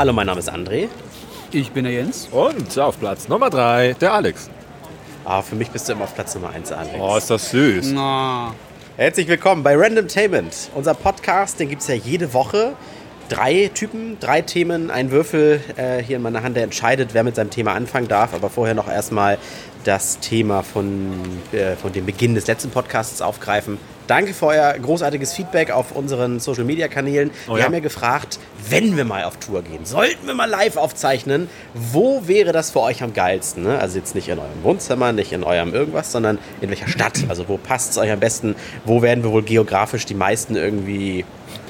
Hallo, mein Name ist André. Ich bin der Jens. Und auf Platz Nummer 3 der Alex. Ah, für mich bist du immer auf Platz Nummer 1, Alex. Oh, ist das süß. Na, Herzlich willkommen bei Randomtainment. Unser Podcast, den gibt es ja jede Woche. Drei Typen, drei Themen, ein Würfel äh, hier in meiner Hand, der entscheidet, wer mit seinem Thema anfangen darf. Aber vorher noch erstmal das Thema von, äh, von dem Beginn des letzten Podcasts aufgreifen. Danke für euer großartiges Feedback auf unseren Social Media Kanälen. Oh wir ja. haben ja gefragt, wenn wir mal auf Tour gehen, sollten wir mal live aufzeichnen, wo wäre das für euch am geilsten? Ne? Also jetzt nicht in eurem Wohnzimmer, nicht in eurem irgendwas, sondern in welcher Stadt? Also wo passt es euch am besten? Wo werden wir wohl geografisch die meisten irgendwie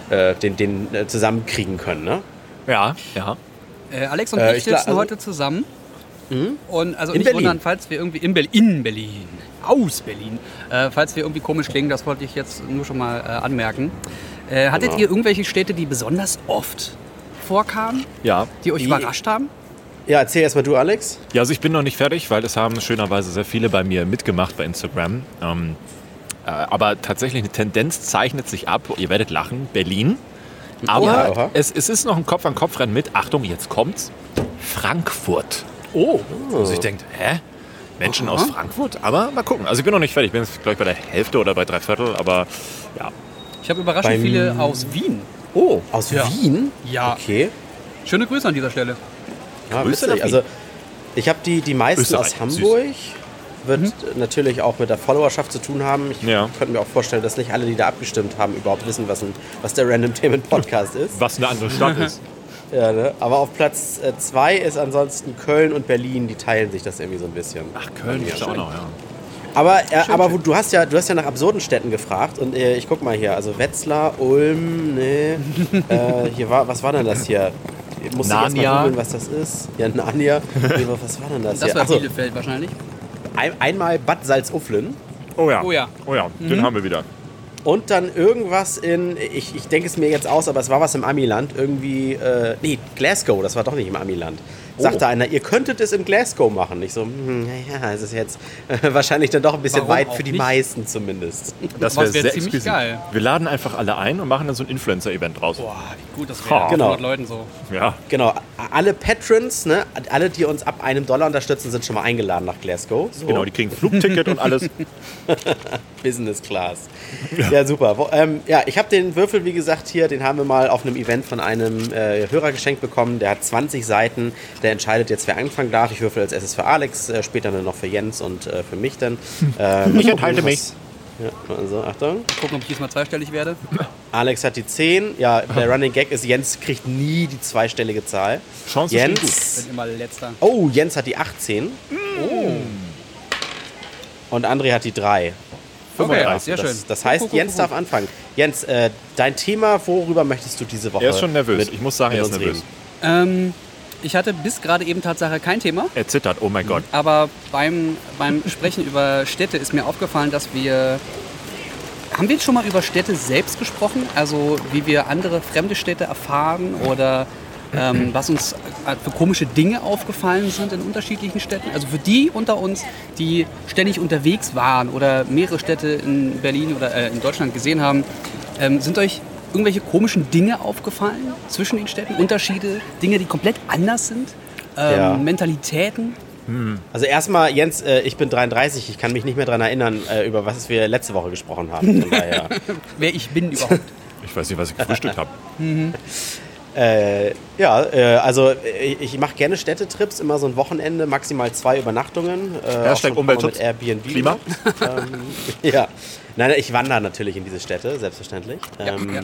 äh, den, den äh, zusammenkriegen können? Ne? Ja, ja. äh, Alex und Äh, ich ich sitzen also- heute zusammen. Und also In nicht Berlin. wundern, falls wir irgendwie in, Berlin, in Berlin, aus Berlin, äh, falls wir irgendwie komisch klingen, das wollte ich jetzt nur schon mal äh, anmerken. Äh, hattet Genau. ihr irgendwelche Städte, die besonders oft vorkamen, Ja. die euch Die- überrascht haben? Ja, erzähl erstmal du, Alex. Ja, also ich bin noch nicht fertig, weil es haben schönerweise sehr viele bei mir mitgemacht bei Instagram. Ähm, äh, aber tatsächlich eine Tendenz zeichnet sich ab. Ihr werdet lachen. Berlin. Aber Oha, oha. es, es ist noch ein Kopf-an-Kopf-Rennen mit. Achtung, jetzt kommt's. Frankfurt. Oh, Also ich denke, hä? Menschen aus Frankfurt? Aber mal gucken. Also ich bin noch nicht fertig. Ich bin jetzt, glaube ich, bei der Hälfte oder bei drei Viertel. Aber ja. ich habe überraschend Beim- viele aus Wien. Oh, aus Ja. Wien? Ja. Okay. Schöne Grüße an dieser Stelle. Ja, Grüße nach Also ich habe die, die meisten Österreich, aus Hamburg. Wird natürlich auch mit der Followerschaft zu tun haben. Ich Ja. könnte mir auch vorstellen, dass nicht alle, die da abgestimmt haben, überhaupt wissen, was, ein, was der Random Themen Podcast ist. Was eine andere Stadt ist. Ja, ne? Aber auf Platz 2 ist ansonsten Köln und Berlin, die teilen sich das irgendwie so ein bisschen. Ach, Köln Ja, ist auch noch, ja. Aber, äh, aber wo, du, hast ja, du hast ja nach absurden Städten gefragt und äh, ich guck mal hier, also Wetzlar, Ulm, nee, äh, hier war, was war denn das hier? Ich muss jetzt mal googeln, was das ist. Ja, Narnia. Nee, was war denn das, Das hier? war Achso, Bielefeld wahrscheinlich. ein, einmal Bad Salzuflen Oh ja. Oh ja. Oh ja, den haben wir wieder. Und dann irgendwas in, ich, ich denke es mir jetzt aus, aber es war was im Amiland, irgendwie, äh, nee, Glasgow, das war doch nicht im Amiland. Sagte einer, ihr könntet es in Glasgow machen. Ich so, hm, ja, es ist jetzt äh, wahrscheinlich dann doch ein bisschen Warum weit für die nicht? meisten zumindest. Das wäre wär sehr ziemlich exquisit. geil. Wir laden einfach alle ein und machen dann so ein Influencer-Event draus. Boah, wie gut das wäre. Genau. 100 Leuten so. Ja. Genau, alle Patrons, ne, alle, die uns ab einem Dollar unterstützen, sind schon mal eingeladen nach Glasgow. So. Genau, die kriegen Flugticket und alles. Business Class. Ja, super. Wo, ähm, ja, ich habe den Würfel, wie gesagt, hier, den haben wir mal auf einem Event von einem äh, Hörer geschenkt bekommen. Der hat 20 Seiten. Der entscheidet jetzt, wer anfangen darf. Ich würfel als erstes für Alex, äh, später dann noch für Jens und äh, für mich dann. Ähm, Ich enthalte mich. Ja, also, Achtung. Gucken, ob ich diesmal zweistellig werde. Alex hat die 10. Ja, der Running Gag ist, Jens kriegt nie die zweistellige Zahl. Stehen Jens. Bin immer letzter. Oh, Jens hat die 18. Oh. Und André hat die 3. Okay, 35, sehr schön. Das, das heißt, Guck, guck, Jens guck, darf anfangen. Jens, äh, dein Thema, worüber möchtest du diese Woche Er ist schon nervös. mit- Ich muss sagen, er ist nervös. Ähm, ich hatte bis gerade eben Tatsache kein Thema, Er zittert, oh mein Gott. aber beim, beim Sprechen über Städte ist mir aufgefallen, dass wir. Haben wir jetzt schon mal über Städte selbst gesprochen? Also wie wir andere fremde Städte erfahren oder ähm, was uns äh, für komische Dinge aufgefallen sind in unterschiedlichen Städten? Also für die unter uns, die ständig unterwegs waren oder mehrere Städte in Berlin oder äh, in Deutschland gesehen haben, ähm, sind euch irgendwelche komischen Dinge aufgefallen zwischen den Städten? Unterschiede, Dinge, die komplett anders sind? Ähm, Ja. Mentalitäten? Also erstmal, Jens, äh, ich bin 33, ich kann mich nicht mehr daran erinnern, äh, über was wir letzte Woche gesprochen haben. Wer ich bin überhaupt? Ich weiß nicht, was ich gefrühstückt habe. äh, ja, äh, also äh, ich mache gerne Städtetrips, immer so ein Wochenende, maximal zwei Übernachtungen. Äh, Mal Umweltschutz. Mit Airbnb. Klima. ähm, ja, nein, ich wandere natürlich in diese Städte, selbstverständlich. Ähm, ja.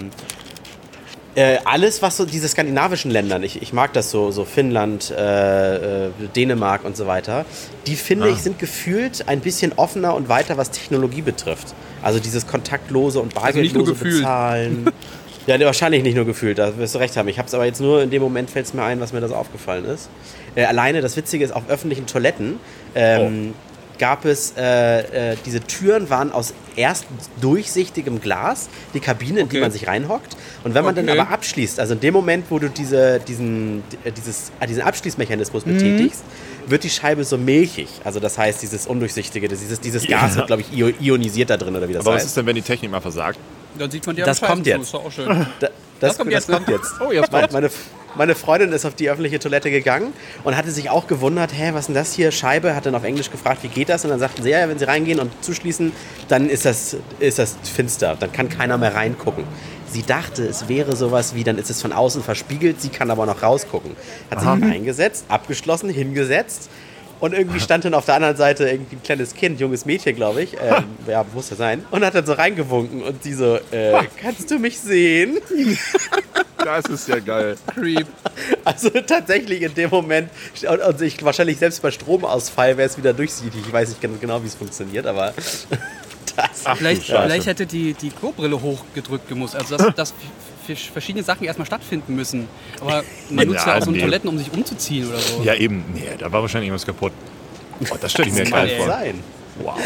Äh, alles, was so diese skandinavischen Ländern, ich, ich mag das so, so Finnland, äh, äh, Dänemark und so weiter, die finde Ah. ich sind gefühlt ein bisschen offener und weiter, was Technologie betrifft. Also dieses kontaktlose und Also bargeldlose gefühlt. Bezahlen. ja, wahrscheinlich nicht nur gefühlt, da wirst du recht haben. Ich habe es aber jetzt nur in dem Moment fällt es mir ein, was mir das aufgefallen ist. Äh, alleine das Witzige ist, auf öffentlichen Toiletten ähm, gab es, äh, äh, diese Türen waren aus erst durchsichtigem Glas, die Kabine, in die Okay. man sich reinhockt. Und wenn man dann Okay. aber abschließt, also in dem Moment, wo du diese, diesen, äh, dieses, äh, diesen Abschließmechanismus Mhm. betätigst, wird die Scheibe so milchig. Also das heißt, dieses Undurchsichtige, dieses, dieses Gas Ja. wird, glaube ich, io- ionisiert da drin oder wie das Aber was heißt. ist denn, wenn die Technik mal versagt? Dann sieht man dir Das am kommt jetzt. zu, Ist doch auch schön. Da, das, Das kommt das jetzt, ne? kommt jetzt. Oh, jetzt meine, meine, meine Freundin ist auf die öffentliche Toilette gegangen und hatte sich auch gewundert, hä, was ist denn das hier? Scheibe, hat dann auf Englisch gefragt, wie geht das? Und dann sagten sie, ja, wenn sie reingehen und zuschließen, dann ist das, ist das finster, dann kann keiner mehr reingucken. Sie dachte, es wäre sowas wie, dann ist es von außen verspiegelt, sie kann aber noch rausgucken. Hat sich eingesetzt, abgeschlossen, hingesetzt und irgendwie stand dann auf der anderen Seite irgendwie ein kleines Kind, junges Mädchen, glaube ich. Ähm, ja, muss ja sein. Und hat dann so reingewunken und sie so, äh, kannst du mich sehen? Das ist ja geil. Creep. Also tatsächlich in dem Moment, und, und ich wahrscheinlich selbst bei Stromausfall wäre es wieder durchsichtig. Ich weiß nicht ganz genau, wie es funktioniert, aber das. Ach, Vielleicht, vielleicht hätte die, die Klobbrille hochgedrückt gemusst. Also, dass f- verschiedene Sachen erstmal stattfinden müssen. Aber man nutzt ja, Ja, auch so eine nee. Toiletten, um sich umzuziehen oder so. Ja, eben. Nee, da war wahrscheinlich irgendwas kaputt. Oh, das stelle ich mir kann geil vor. sein. Wow.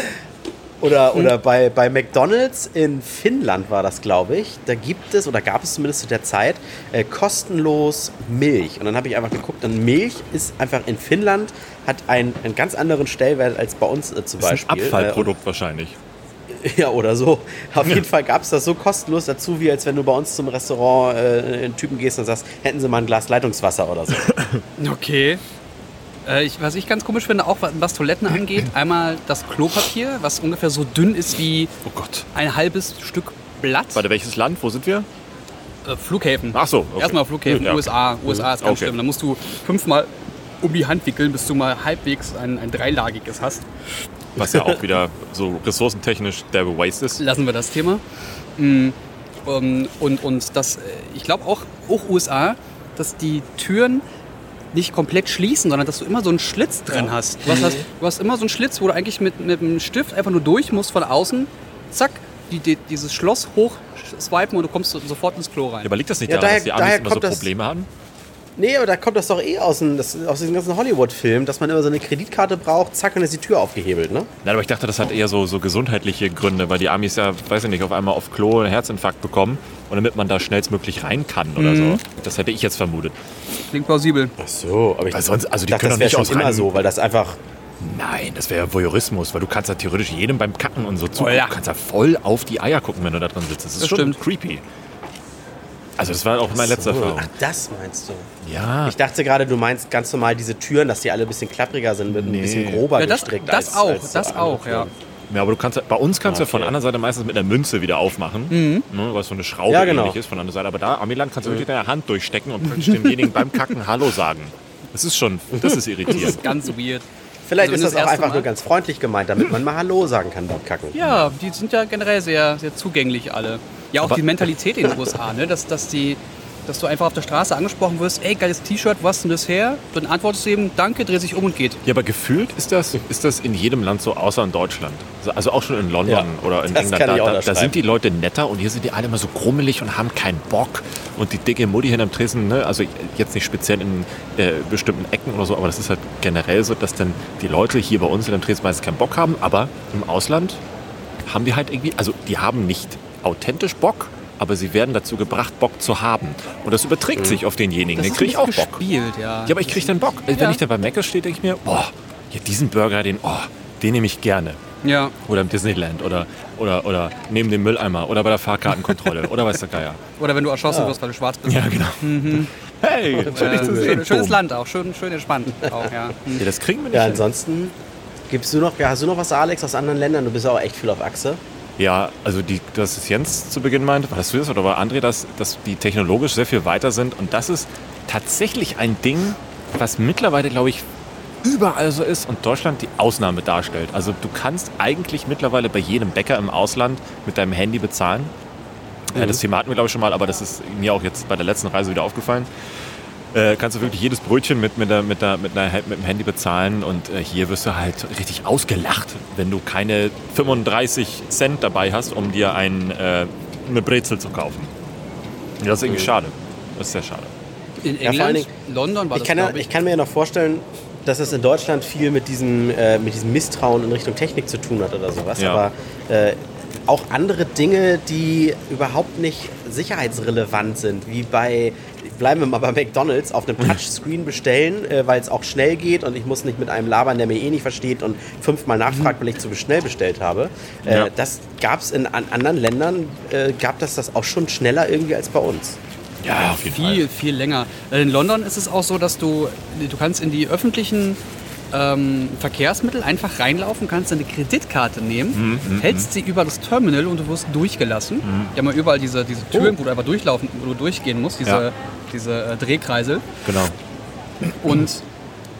Oder, oder bei, bei McDonalds in Finnland war das, glaube ich. Da gibt es, oder gab es zumindest zu der Zeit, äh, kostenlos Milch. Und dann habe ich einfach geguckt, und Milch ist einfach in Finnland, hat einen, einen ganz anderen Stellwert als bei uns äh, zum ist ein Beispiel. Abfallprodukt wahrscheinlich. Ja, oder so. Auf jeden Fall gab es das so kostenlos dazu, wie als wenn du bei uns zum Restaurant äh, einen Typen gehst und sagst, hätten sie mal ein Glas Leitungswasser oder so. Okay. Äh, ich, was ich ganz komisch finde, auch was, Toiletten angeht, einmal das Klopapier, was ungefähr so dünn ist wie Oh Gott. ein halbes Stück Blatt. Warte, welches Land? Wo sind wir? Äh, Flughäfen. Ach so, okay. Erstmal Flughäfen, Ja, okay. USA. USA ist ganz Okay. schlimm. Da musst du fünfmal um die Hand wickeln, bis du mal halbwegs ein, ein dreilagiges hast. Was ja auch wieder so ressourcentechnisch der Waste ist. Lassen wir das Thema. Mm, um, und, und das, äh, ich glaube auch, auch USA, dass die Türen nicht komplett schließen, sondern dass du immer so einen Schlitz drin hast. Du hast, du hast immer so einen Schlitz, wo du eigentlich mit, mit einem Stift einfach nur durch musst von außen. Zack, die, die, dieses Schloss hoch swipen und du kommst so- sofort ins Klo rein. Ja, aber liegt das nicht Ja, daran, daher- dass die Amis immer so das- Probleme haben? Nee, aber da kommt das doch eh aus, dem, das, aus diesen ganzen Hollywood-Filmen, dass man immer so eine Kreditkarte braucht, zack, und ist die Tür aufgehebelt, ne? Nein, aber ich dachte, das hat eher so, so gesundheitliche Gründe, weil die Amis ja, weiß ich nicht, auf einmal auf Klo einen Herzinfarkt bekommen und damit man da schnellstmöglich rein kann oder so. Das hätte ich jetzt vermutet. Klingt plausibel. Ach so, aber ich Weil sonst- also die dachte, können das doch wäre nicht schon immer so, weil das einfach Nein, das wäre ja Voyeurismus, weil du kannst ja theoretisch jedem beim Kacken und so zugucken. ja. Du kannst ja voll auf die Eier gucken, wenn du da drin sitzt. Das ist Das schon stimmt. creepy. Also das war auch meine letzte so. Erfahrung. Ach, das meinst du? Ja, Ich dachte gerade, du meinst ganz normal diese Türen, dass die alle ein bisschen klappriger sind, mit ein Nee. bisschen grober Ja, das, gestrickt. das als, auch, als das so auch, ja. Ja, aber du kannst ja, bei uns kannst du ja von Okay. der anderen Seite meistens mit einer Münze wieder aufmachen, ne, was so eine Schraube Ja, genau. ähnlich ist von der anderen Seite. Aber da, Amiland, kannst du wirklich deine Hand durchstecken und praktisch demjenigen beim Kacken Hallo sagen. Das ist schon, das ist irritierend. Ganz weird. Vielleicht Also, ist das das auch einfach Mal- nur ganz freundlich gemeint, damit man mal Hallo sagen kann beim Kacken. Ja, die sind ja generell sehr, sehr zugänglich alle. Ja, auch Aber- die Mentalität in den USA, ne? dass, dass, die, dass du einfach auf der Straße angesprochen wirst, ey, geiles T-Shirt, wo hast du denn das her? Dann antwortest du eben, danke, dreh sich um und geht. Ja, aber gefühlt ist das, ist das in jedem Land so, außer in Deutschland. Also- Also auch schon in London Ja, oder in das England. kann Da, ich auch da, da sind die Leute netter und hier sind die alle immer so grummelig und haben keinen Bock. Und die dicke Mutti hinterm Tresen, ne? also jetzt nicht speziell in äh, bestimmten Ecken oder so, aber das ist halt generell so, dass dann die Leute hier bei uns hinterm Tresen meistens keinen Bock haben, aber im Ausland haben die halt irgendwie, also die haben nicht authentisch Bock, aber sie werden dazu gebracht, Bock zu haben. Und das überträgt sich auf denjenigen. Den kriege ich auch Bock. gespielt, ja. Ja, aber ich kriege dann Bock. Wenn Ja. ich dann bei Mc's stehe, denke ich mir, boah, ja, diesen Burger, den, oh, den nehme ich gerne. Ja, Oder im Disneyland oder, oder, oder neben dem Mülleimer oder bei der Fahrkartenkontrolle oder weiß der Geier. oder wenn du erschossen wirst, weil du schwarz bist. Ja, genau. Hey, schön dich zu sehen. schön, schönes Boom. Land auch, schön, schön entspannt auch, ja. Hm. Ja, das kriegen wir nicht. Ja, ansonsten gibst du noch, ja, hast du noch was, Alex, aus anderen Ländern? Du bist ja auch echt viel auf Achse. Ja, also die, das ist Jens zu Beginn meinte, war das du das oder war André, dass, dass die technologisch sehr viel weiter sind. Und das ist tatsächlich ein Ding, was mittlerweile, glaube ich, überall so ist und Deutschland die Ausnahme darstellt. Also du kannst eigentlich mittlerweile bei jedem Bäcker im Ausland mit deinem Handy bezahlen. Ja, das Thema hatten wir, glaube ich, schon mal, aber das ist mir auch jetzt bei der letzten Reise wieder aufgefallen. Äh, kannst du wirklich jedes Brötchen mit, mit, der, mit, der, mit, einer, mit dem Handy bezahlen und äh, hier wirst du halt richtig ausgelacht, wenn du keine 35 Cent dabei hast, um dir ein, äh, eine Brezel zu kaufen. Ja, das ist irgendwie schade. Das ist sehr schade. In Ja, vor allen England, London war Ich das, kann, ja, glaube ich kann mir ja noch vorstellen, dass es in Deutschland viel mit diesem, äh, mit diesem Misstrauen in Richtung Technik zu tun hat oder sowas. Ja. Aber äh, auch andere Dinge, die überhaupt nicht sicherheitsrelevant sind, wie bei, bleiben wir mal bei McDonalds, auf einem Touchscreen bestellen, äh, weil es auch schnell geht und ich muss nicht mit einem labern, der mir eh nicht versteht und fünfmal nachfragt, weil ich zu schnell bestellt habe. Äh, Ja. Das gab es in an anderen Ländern, äh, gab das das auch schon schneller irgendwie als bei uns. Ja, auf jeden viel, viel länger. In London ist es auch so, dass du, du kannst in die öffentlichen ähm, Verkehrsmittel einfach reinlaufen, kannst deine Kreditkarte nehmen, Mhm, hältst sie über das Terminal und du wirst durchgelassen. Die haben ja überall diese, diese Türen, wo du einfach durchlaufen, wo du durchgehen musst, diese, Ja. diese äh, Drehkreisel. Genau. Und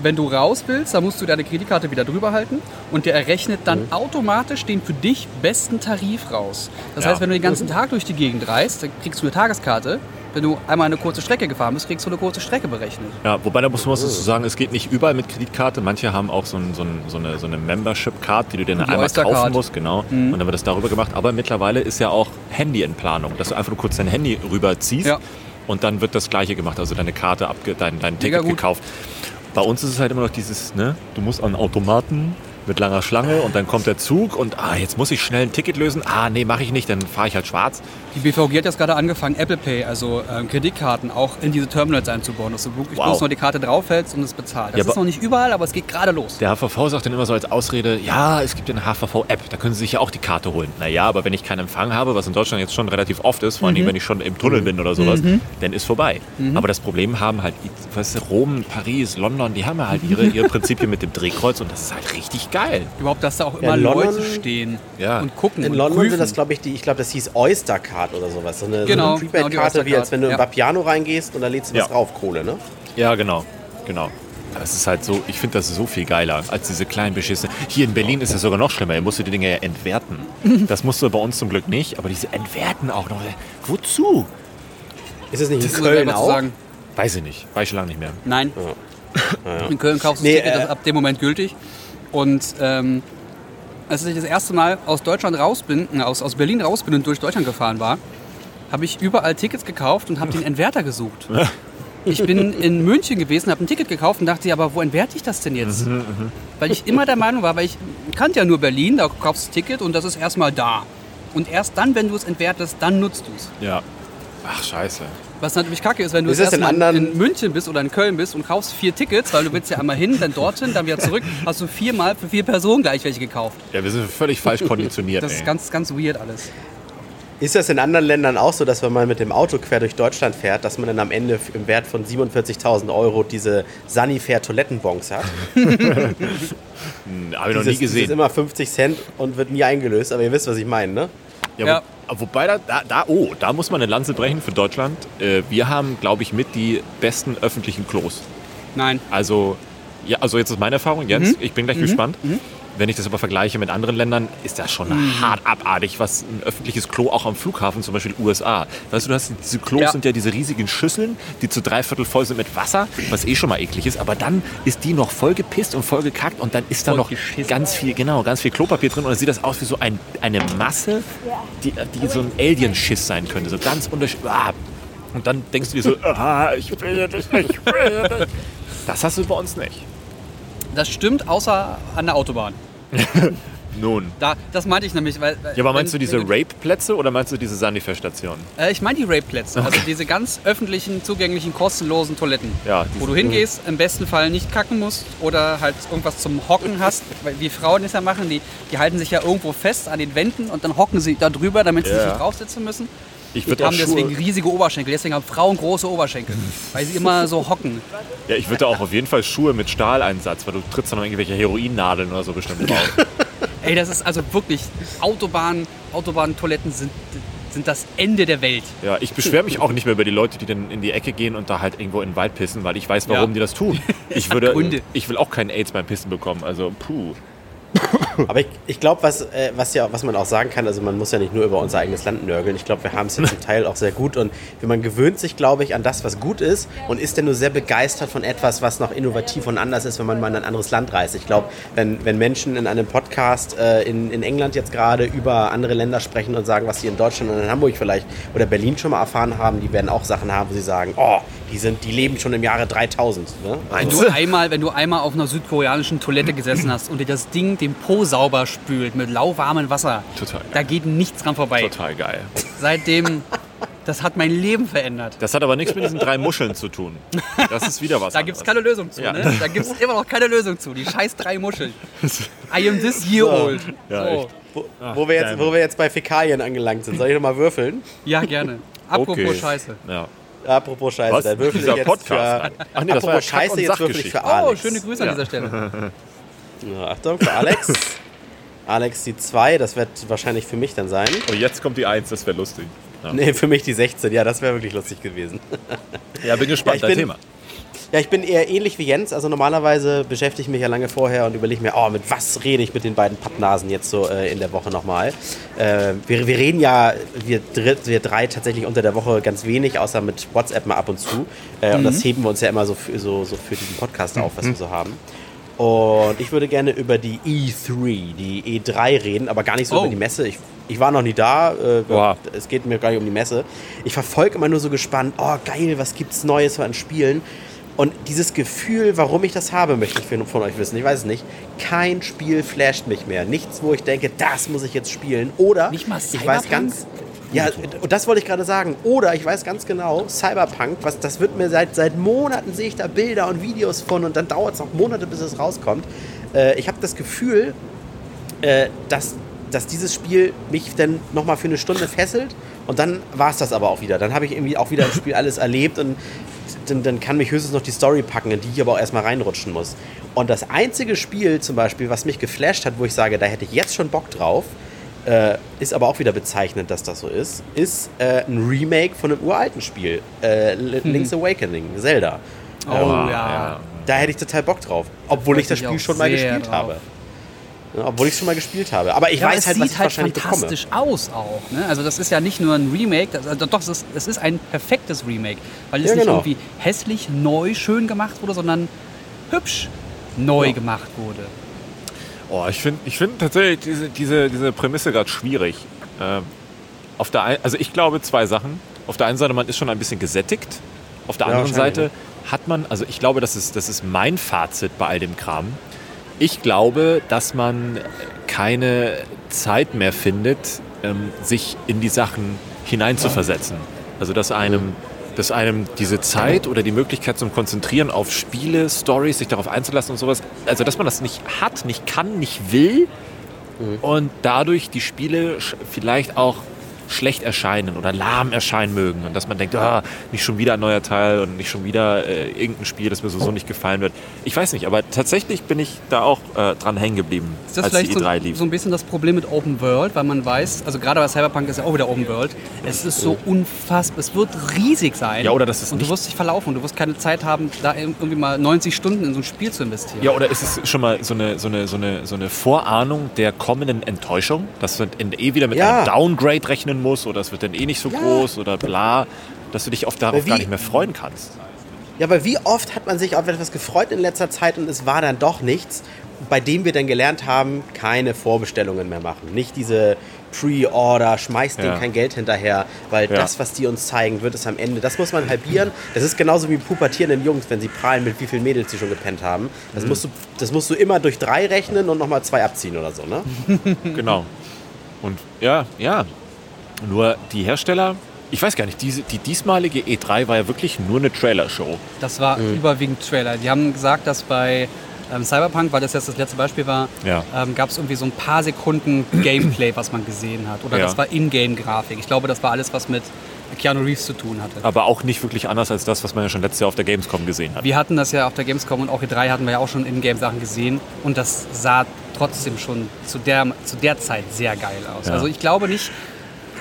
wenn du raus willst, dann musst du deine Kreditkarte wieder drüber halten und der errechnet dann Mhm. automatisch den für dich besten Tarif raus. Das Ja. heißt, wenn du den ganzen Tag durch die Gegend reist, dann kriegst du eine Tageskarte. Wenn du einmal eine kurze Strecke gefahren bist, kriegst du eine kurze Strecke berechnet. Ja, wobei da muss man dazu sagen, es geht nicht überall mit Kreditkarte. Manche haben auch so, ein, so, ein, so eine, so eine Membership-Card, die du dir dann einmal kaufen musst, genau. Und dann wird das darüber gemacht. Aber mittlerweile ist ja auch Handy in Planung, dass du einfach nur kurz dein Handy rüberziehst Ja. und dann wird das Gleiche gemacht, also deine Karte, abge dein, dein Mega Ticket gut. gekauft. Bei uns ist es halt immer noch dieses, ne, du musst an Automaten mit langer Schlange und dann kommt der Zug und ah, jetzt muss ich schnell ein Ticket lösen. Ah, nee, mache ich nicht, dann fahre ich halt schwarz. Die BVG hat jetzt gerade angefangen, Apple Pay, also ähm, Kreditkarten, auch in diese Terminals einzubauen, dass du wirklich Wow. bloß nur die Karte draufhältst und es bezahlt. Das Ja, ist noch nicht überall, aber es geht gerade los. Der HVV sagt dann immer so als Ausrede, ja, es gibt ja eine HVV-App, da können Sie sich ja auch die Karte holen. Naja, aber wenn ich keinen Empfang habe, was in Deutschland jetzt schon relativ oft ist, vor allem wenn ich schon im Tunnel bin oder sowas, dann ist vorbei. Aber das Problem haben halt, weißt du, Rom, Paris, London, die haben ja halt ihre, ihre Prinzipien mit dem Drehkreuz und das ist halt richtig geil. Überhaupt, dass da auch Ja, immer London- Leute stehen Ja. und gucken In und London prüfen. sind das, glaube ich, die, ich glaube, das hieß Oyster Card oder sowas. So eine, Genau, so eine genau, die Prepaid-Karte, wie Oyster als wenn du in Card, Vapiano reingehst und da lädst du Ja. was drauf, Kohle, ne? Ja, genau, genau. Aber es ist halt so, ich finde das so viel geiler als diese kleinen beschissenen. Hier in Berlin ist es sogar noch schlimmer. Hier musst du die Dinge ja entwerten. Das musst du bei uns zum Glück nicht, aber diese entwerten auch noch. Wozu? Ist es nicht in Das Köln auch? sagen. Weiß ich nicht. Weiß ich schon lange nicht mehr. Nein. In Köln kaufst du Nee, das Ticket, das äh, ab dem Moment gültig. Und ähm, als ich das erste Mal aus Deutschland raus bin, äh, aus, aus Berlin raus bin und durch Deutschland gefahren war, habe ich überall Tickets gekauft und habe den Entwerter gesucht. Ich bin in München gewesen, habe ein Ticket gekauft und dachte, ja, aber wo entwerte ich das denn jetzt? Weil ich immer der Meinung war, weil ich kannte ja nur Berlin, da kaufst du das Ticket und das ist erstmal da. Und erst dann, wenn du es entwertest, dann nutzt du es. Ja. Ach, scheiße. Was natürlich kacke ist, wenn du Ist jetzt das in erstmal in, anderen- in München bist oder in Köln bist und kaufst vier Tickets, weil du willst ja einmal hin, dann dorthin, dann wieder zurück, hast du viermal für vier Personen gleich welche gekauft. Ja, wir sind völlig falsch konditioniert. Das ey. ist ganz, ganz weird alles. Ist das in anderen Ländern auch so, dass wenn man mit dem Auto quer durch Deutschland fährt, dass man dann am Ende im Wert von 47.000 Euro diese Sanifair Toilettenbons hat? Hm, Habe ich noch nie Dieses, dieses gesehen. immer 50 Cent und wird nie eingelöst, aber ihr wisst, was ich meine, ne? Ja, Ja. Wo, wobei, da, da, oh, da muss man eine Lanze brechen für Deutschland. Äh, wir haben, glaube ich, mit die besten öffentlichen Klos. Nein. Also, ja, also jetzt ist meine Erfahrung, Jens, ich bin gleich gespannt. Wenn ich das aber vergleiche mit anderen Ländern, ist das schon hart abartig, was ein öffentliches Klo auch am Flughafen, zum Beispiel USA. Weißt du, du hast diese Klos Ja. sind ja diese riesigen Schüsseln, die zu drei Viertel voll sind mit Wasser, was eh schon mal eklig ist. Aber dann ist die noch voll gepisst und voll gekackt und dann ist da noch geschissen. ganz viel, genau, ganz viel Klopapier drin und dann sieht das aus wie so ein, eine Masse, die, die so ein Alien-Schiss sein könnte. So ganz unterschiedlich. Ah. Und dann denkst du dir so, ah, ich will das nicht, ich will das nicht. Das hast du bei uns nicht. Das stimmt, außer an der Autobahn. Nun. Da, das meinte ich nämlich. Weil, Ja, aber meinst du wenn- diese wenn Rape-Plätze oder meinst du diese Sanifair-Stationen? Äh, ich meine die Rape-Plätze, also diese ganz öffentlichen, zugänglichen, kostenlosen Toiletten. Ja, Wo diese- du hingehst, im besten Fall nicht kacken musst oder halt irgendwas zum Hocken hast. Weil wie Frauen das ja machen, die, die halten sich ja irgendwo fest an den Wänden und dann hocken sie da drüber, damit sie Ja. sich nicht draufsitzen müssen. Ich würde haben deswegen riesige Oberschenkel, deswegen haben Frauen große Oberschenkel, weil sie immer so hocken. ja, ich würde auch auf jeden Fall Schuhe mit Stahleinsatz, weil du trittst dann noch irgendwelche Heroinnadeln oder so bestimmt drauf. Ey, das ist also wirklich, Autobahn, Autobahntoiletten sind, sind das Ende der Welt. Ja, ich beschwere mich auch nicht mehr über die Leute, die dann in die Ecke gehen und da halt irgendwo in den Wald pissen, weil ich weiß, warum Ja. die das tun. Ich würde, ich will auch keinen AIDS beim Pissen bekommen. Also, puh. Aber ich, ich glaube, was, äh, was, ja, was man auch sagen kann, also man muss ja nicht nur über unser eigenes Land nörgeln. Ich glaube, wir haben es ja zum Teil auch sehr gut. Und man gewöhnt sich, glaube ich, an das, was gut ist und ist dann nur sehr begeistert von etwas, was noch innovativ und anders ist, wenn man mal in ein anderes Land reist. Ich glaube, wenn, wenn Menschen in einem Podcast äh, in, in England jetzt gerade über andere Länder sprechen und sagen, was sie in Deutschland und in Hamburg vielleicht oder Berlin schon mal erfahren haben, die werden auch Sachen haben, wo sie sagen, oh, die, sind, die leben schon im Jahre 3000. Ne? Wenn du, einmal, wenn du einmal auf einer südkoreanischen Toilette gesessen hast und dir das Ding den Po sauber spült mit lauwarmem Wasser, Total geil. da geht nichts dran vorbei. Total geil. Seitdem, das hat mein Leben verändert. Das hat aber nichts mit diesen drei Muscheln zu tun. Das ist wieder was Da gibt es keine Lösung zu. Ja. Ne? Da gibt es immer noch keine Lösung zu. Die scheiß drei Muscheln. I am this year old. Ja, so. echt. Wo, wo, wir jetzt, wo wir jetzt bei Fäkalien angelangt sind. Soll ich noch mal würfeln? ja, gerne. Apropos Okay. Scheiße. Ja. Apropos Scheiße, Was? dann würfel ich jetzt Podcast. für... Ach nee, das Apropos Scheiße, jetzt würfel ich für Oh, Alex. schöne Grüße an Ja. dieser Stelle. Ja, Achtung, für Alex. Alex die 2, das wird wahrscheinlich für mich dann sein. Und jetzt kommt die Eins, das wäre lustig. Ja, Nee, für mich die 16, ja, das wäre wirklich lustig gewesen. ja bin gespannt, Ja, dein ich bin- Thema. Ja, ich bin eher ähnlich wie Jens. Also normalerweise beschäftige ich mich ja lange vorher und überlege mir, oh, mit was rede ich mit den beiden Pappnasen jetzt so äh, in der Woche nochmal. Äh, wir, wir reden ja, wir, dr wir drei tatsächlich unter der Woche ganz wenig, außer mit WhatsApp mal ab und zu. Äh, Und das heben wir uns ja immer so für, so, so für diesen Podcast auf, was wir so haben. Und ich würde gerne über die E3, die E3 reden, aber gar nicht so Oh. über die Messe. Ich, ich war noch nie da. Äh, es geht mir gar nicht um die Messe. Ich verfolge immer nur so gespannt, oh geil, was gibt's Neues an Spielen? Und dieses Gefühl, warum ich das habe, möchte ich von euch wissen. Ich weiß es nicht. Kein Spiel flasht mich mehr. Nichts, wo ich denke, das muss ich jetzt spielen. Oder ich weiß ganz. Ja, und das wollte ich gerade sagen. Oder ich weiß ganz genau, Cyberpunk, was, das wird mir seit, seit Monaten sehe ich da Bilder und Videos von und dann dauert es auch Monate, bis es rauskommt. Äh, ich habe das Gefühl, äh, dass, dass dieses Spiel mich dann nochmal für eine Stunde fesselt und dann war es das aber auch wieder. Dann habe ich irgendwie auch wieder im Spiel alles erlebt und dann, dann kann mich höchstens noch die Story packen, in die ich aber auch erstmal reinrutschen muss. Und das einzige Spiel zum Beispiel, was mich geflasht hat, wo ich sage, da hätte ich jetzt schon Bock drauf, äh, ist aber auch wieder bezeichnend, dass das so ist, ist äh, ein Remake von einem uralten Spiel, äh, L- Link's Awakening, Zelda. Oh Ähm, ja. Da hätte ich total Bock drauf, obwohl ich das Spiel schon mal gespielt drauf. habe. Obwohl ich es schon mal gespielt habe. Aber ich Ja, aber weiß es halt, was sieht ich halt wahrscheinlich bekomme. fantastisch aus auch. Ne? Also das ist ja nicht nur ein Remake, das, also doch, es ist, es ist ein perfektes Remake, weil es Ja, nicht genau. irgendwie hässlich, neu, schön gemacht wurde, sondern hübsch neu Ja. gemacht wurde. Oh, ich finde ich find tatsächlich diese, diese, diese Prämisse gerade schwierig. Ähm, auf der ein, also ich glaube zwei Sachen. Auf der einen Seite, man ist schon ein bisschen gesättigt. Auf der Ja, anderen Seite hat man, also ich glaube, das ist, das ist mein Fazit bei all dem Kram. Ich glaube, dass man keine Zeit mehr findet, ähm, sich in die Sachen hineinzuversetzen. Also dass einem, dass einem diese Zeit oder die Möglichkeit zum Konzentrieren auf Spiele, Stories, sich darauf einzulassen und sowas, also dass man das nicht hat, nicht kann, nicht will und dadurch die Spiele vielleicht auch schlecht erscheinen oder lahm erscheinen mögen und dass man denkt, ah, nicht schon wieder ein neuer Teil und nicht schon wieder äh, irgendein Spiel, das mir sowieso nicht gefallen wird. Ich weiß nicht, aber tatsächlich bin ich da auch äh, dran hängen geblieben, Ist das als die vielleicht so, E3 lief. so ein bisschen das Problem mit Open World, weil man weiß, also gerade bei Cyberpunk ist ja auch wieder Open World, es ist so unfassbar, es wird riesig sein. Ja, oder das ist Und du wirst dich verlaufen und du wirst keine Zeit haben, da irgendwie mal 90 Stunden in so ein Spiel zu investieren. Ja, oder ist es schon mal so eine, so eine, so eine, so eine Vorahnung der kommenden Enttäuschung, dass in, eh wieder mit Ja. einem Downgrade rechnen musst oder es wird dann eh nicht so groß oder bla, dass du dich auf darauf wie- gar nicht mehr freuen kannst. Ja, aber wie oft hat man sich auf etwas gefreut in letzter Zeit und es war dann doch nichts, bei dem wir dann gelernt haben, keine Vorbestellungen mehr machen. Nicht diese Pre-Order, schmeißt denen Ja. kein Geld hinterher, weil Ja. das, was die uns zeigen, wird es am Ende. Das muss man halbieren. Das ist genauso wie pubertierenden Jungs, wenn sie prahlen, mit wie vielen Mädels sie schon gepennt haben. Mhm. Das, musst, du, das musst du immer durch drei rechnen und nochmal zwei abziehen oder so, ne? Genau. Und ja, ja. Nur die Hersteller, ich weiß gar nicht, diese, die diesmalige E3 war ja wirklich nur eine Trailer-Show. Das war Mhm. überwiegend Trailer. Die haben gesagt, dass bei ähm, Cyberpunk, weil das jetzt das letzte Beispiel war, Ja. ähm, gab es irgendwie so ein paar Sekunden Gameplay, was man gesehen hat. Oder Ja. das war Ingame-Grafik. Ich glaube, das war alles, was mit Keanu Reeves zu tun hatte. Aber auch nicht wirklich anders als das, was man ja schon letztes Jahr auf der Gamescom gesehen hat. Wir hatten das ja auf der Gamescom und auch E3 hatten wir ja auch schon Ingame-Sachen gesehen und das sah trotzdem schon zu der, zu der Zeit sehr geil aus. Ja. Also ich glaube nicht,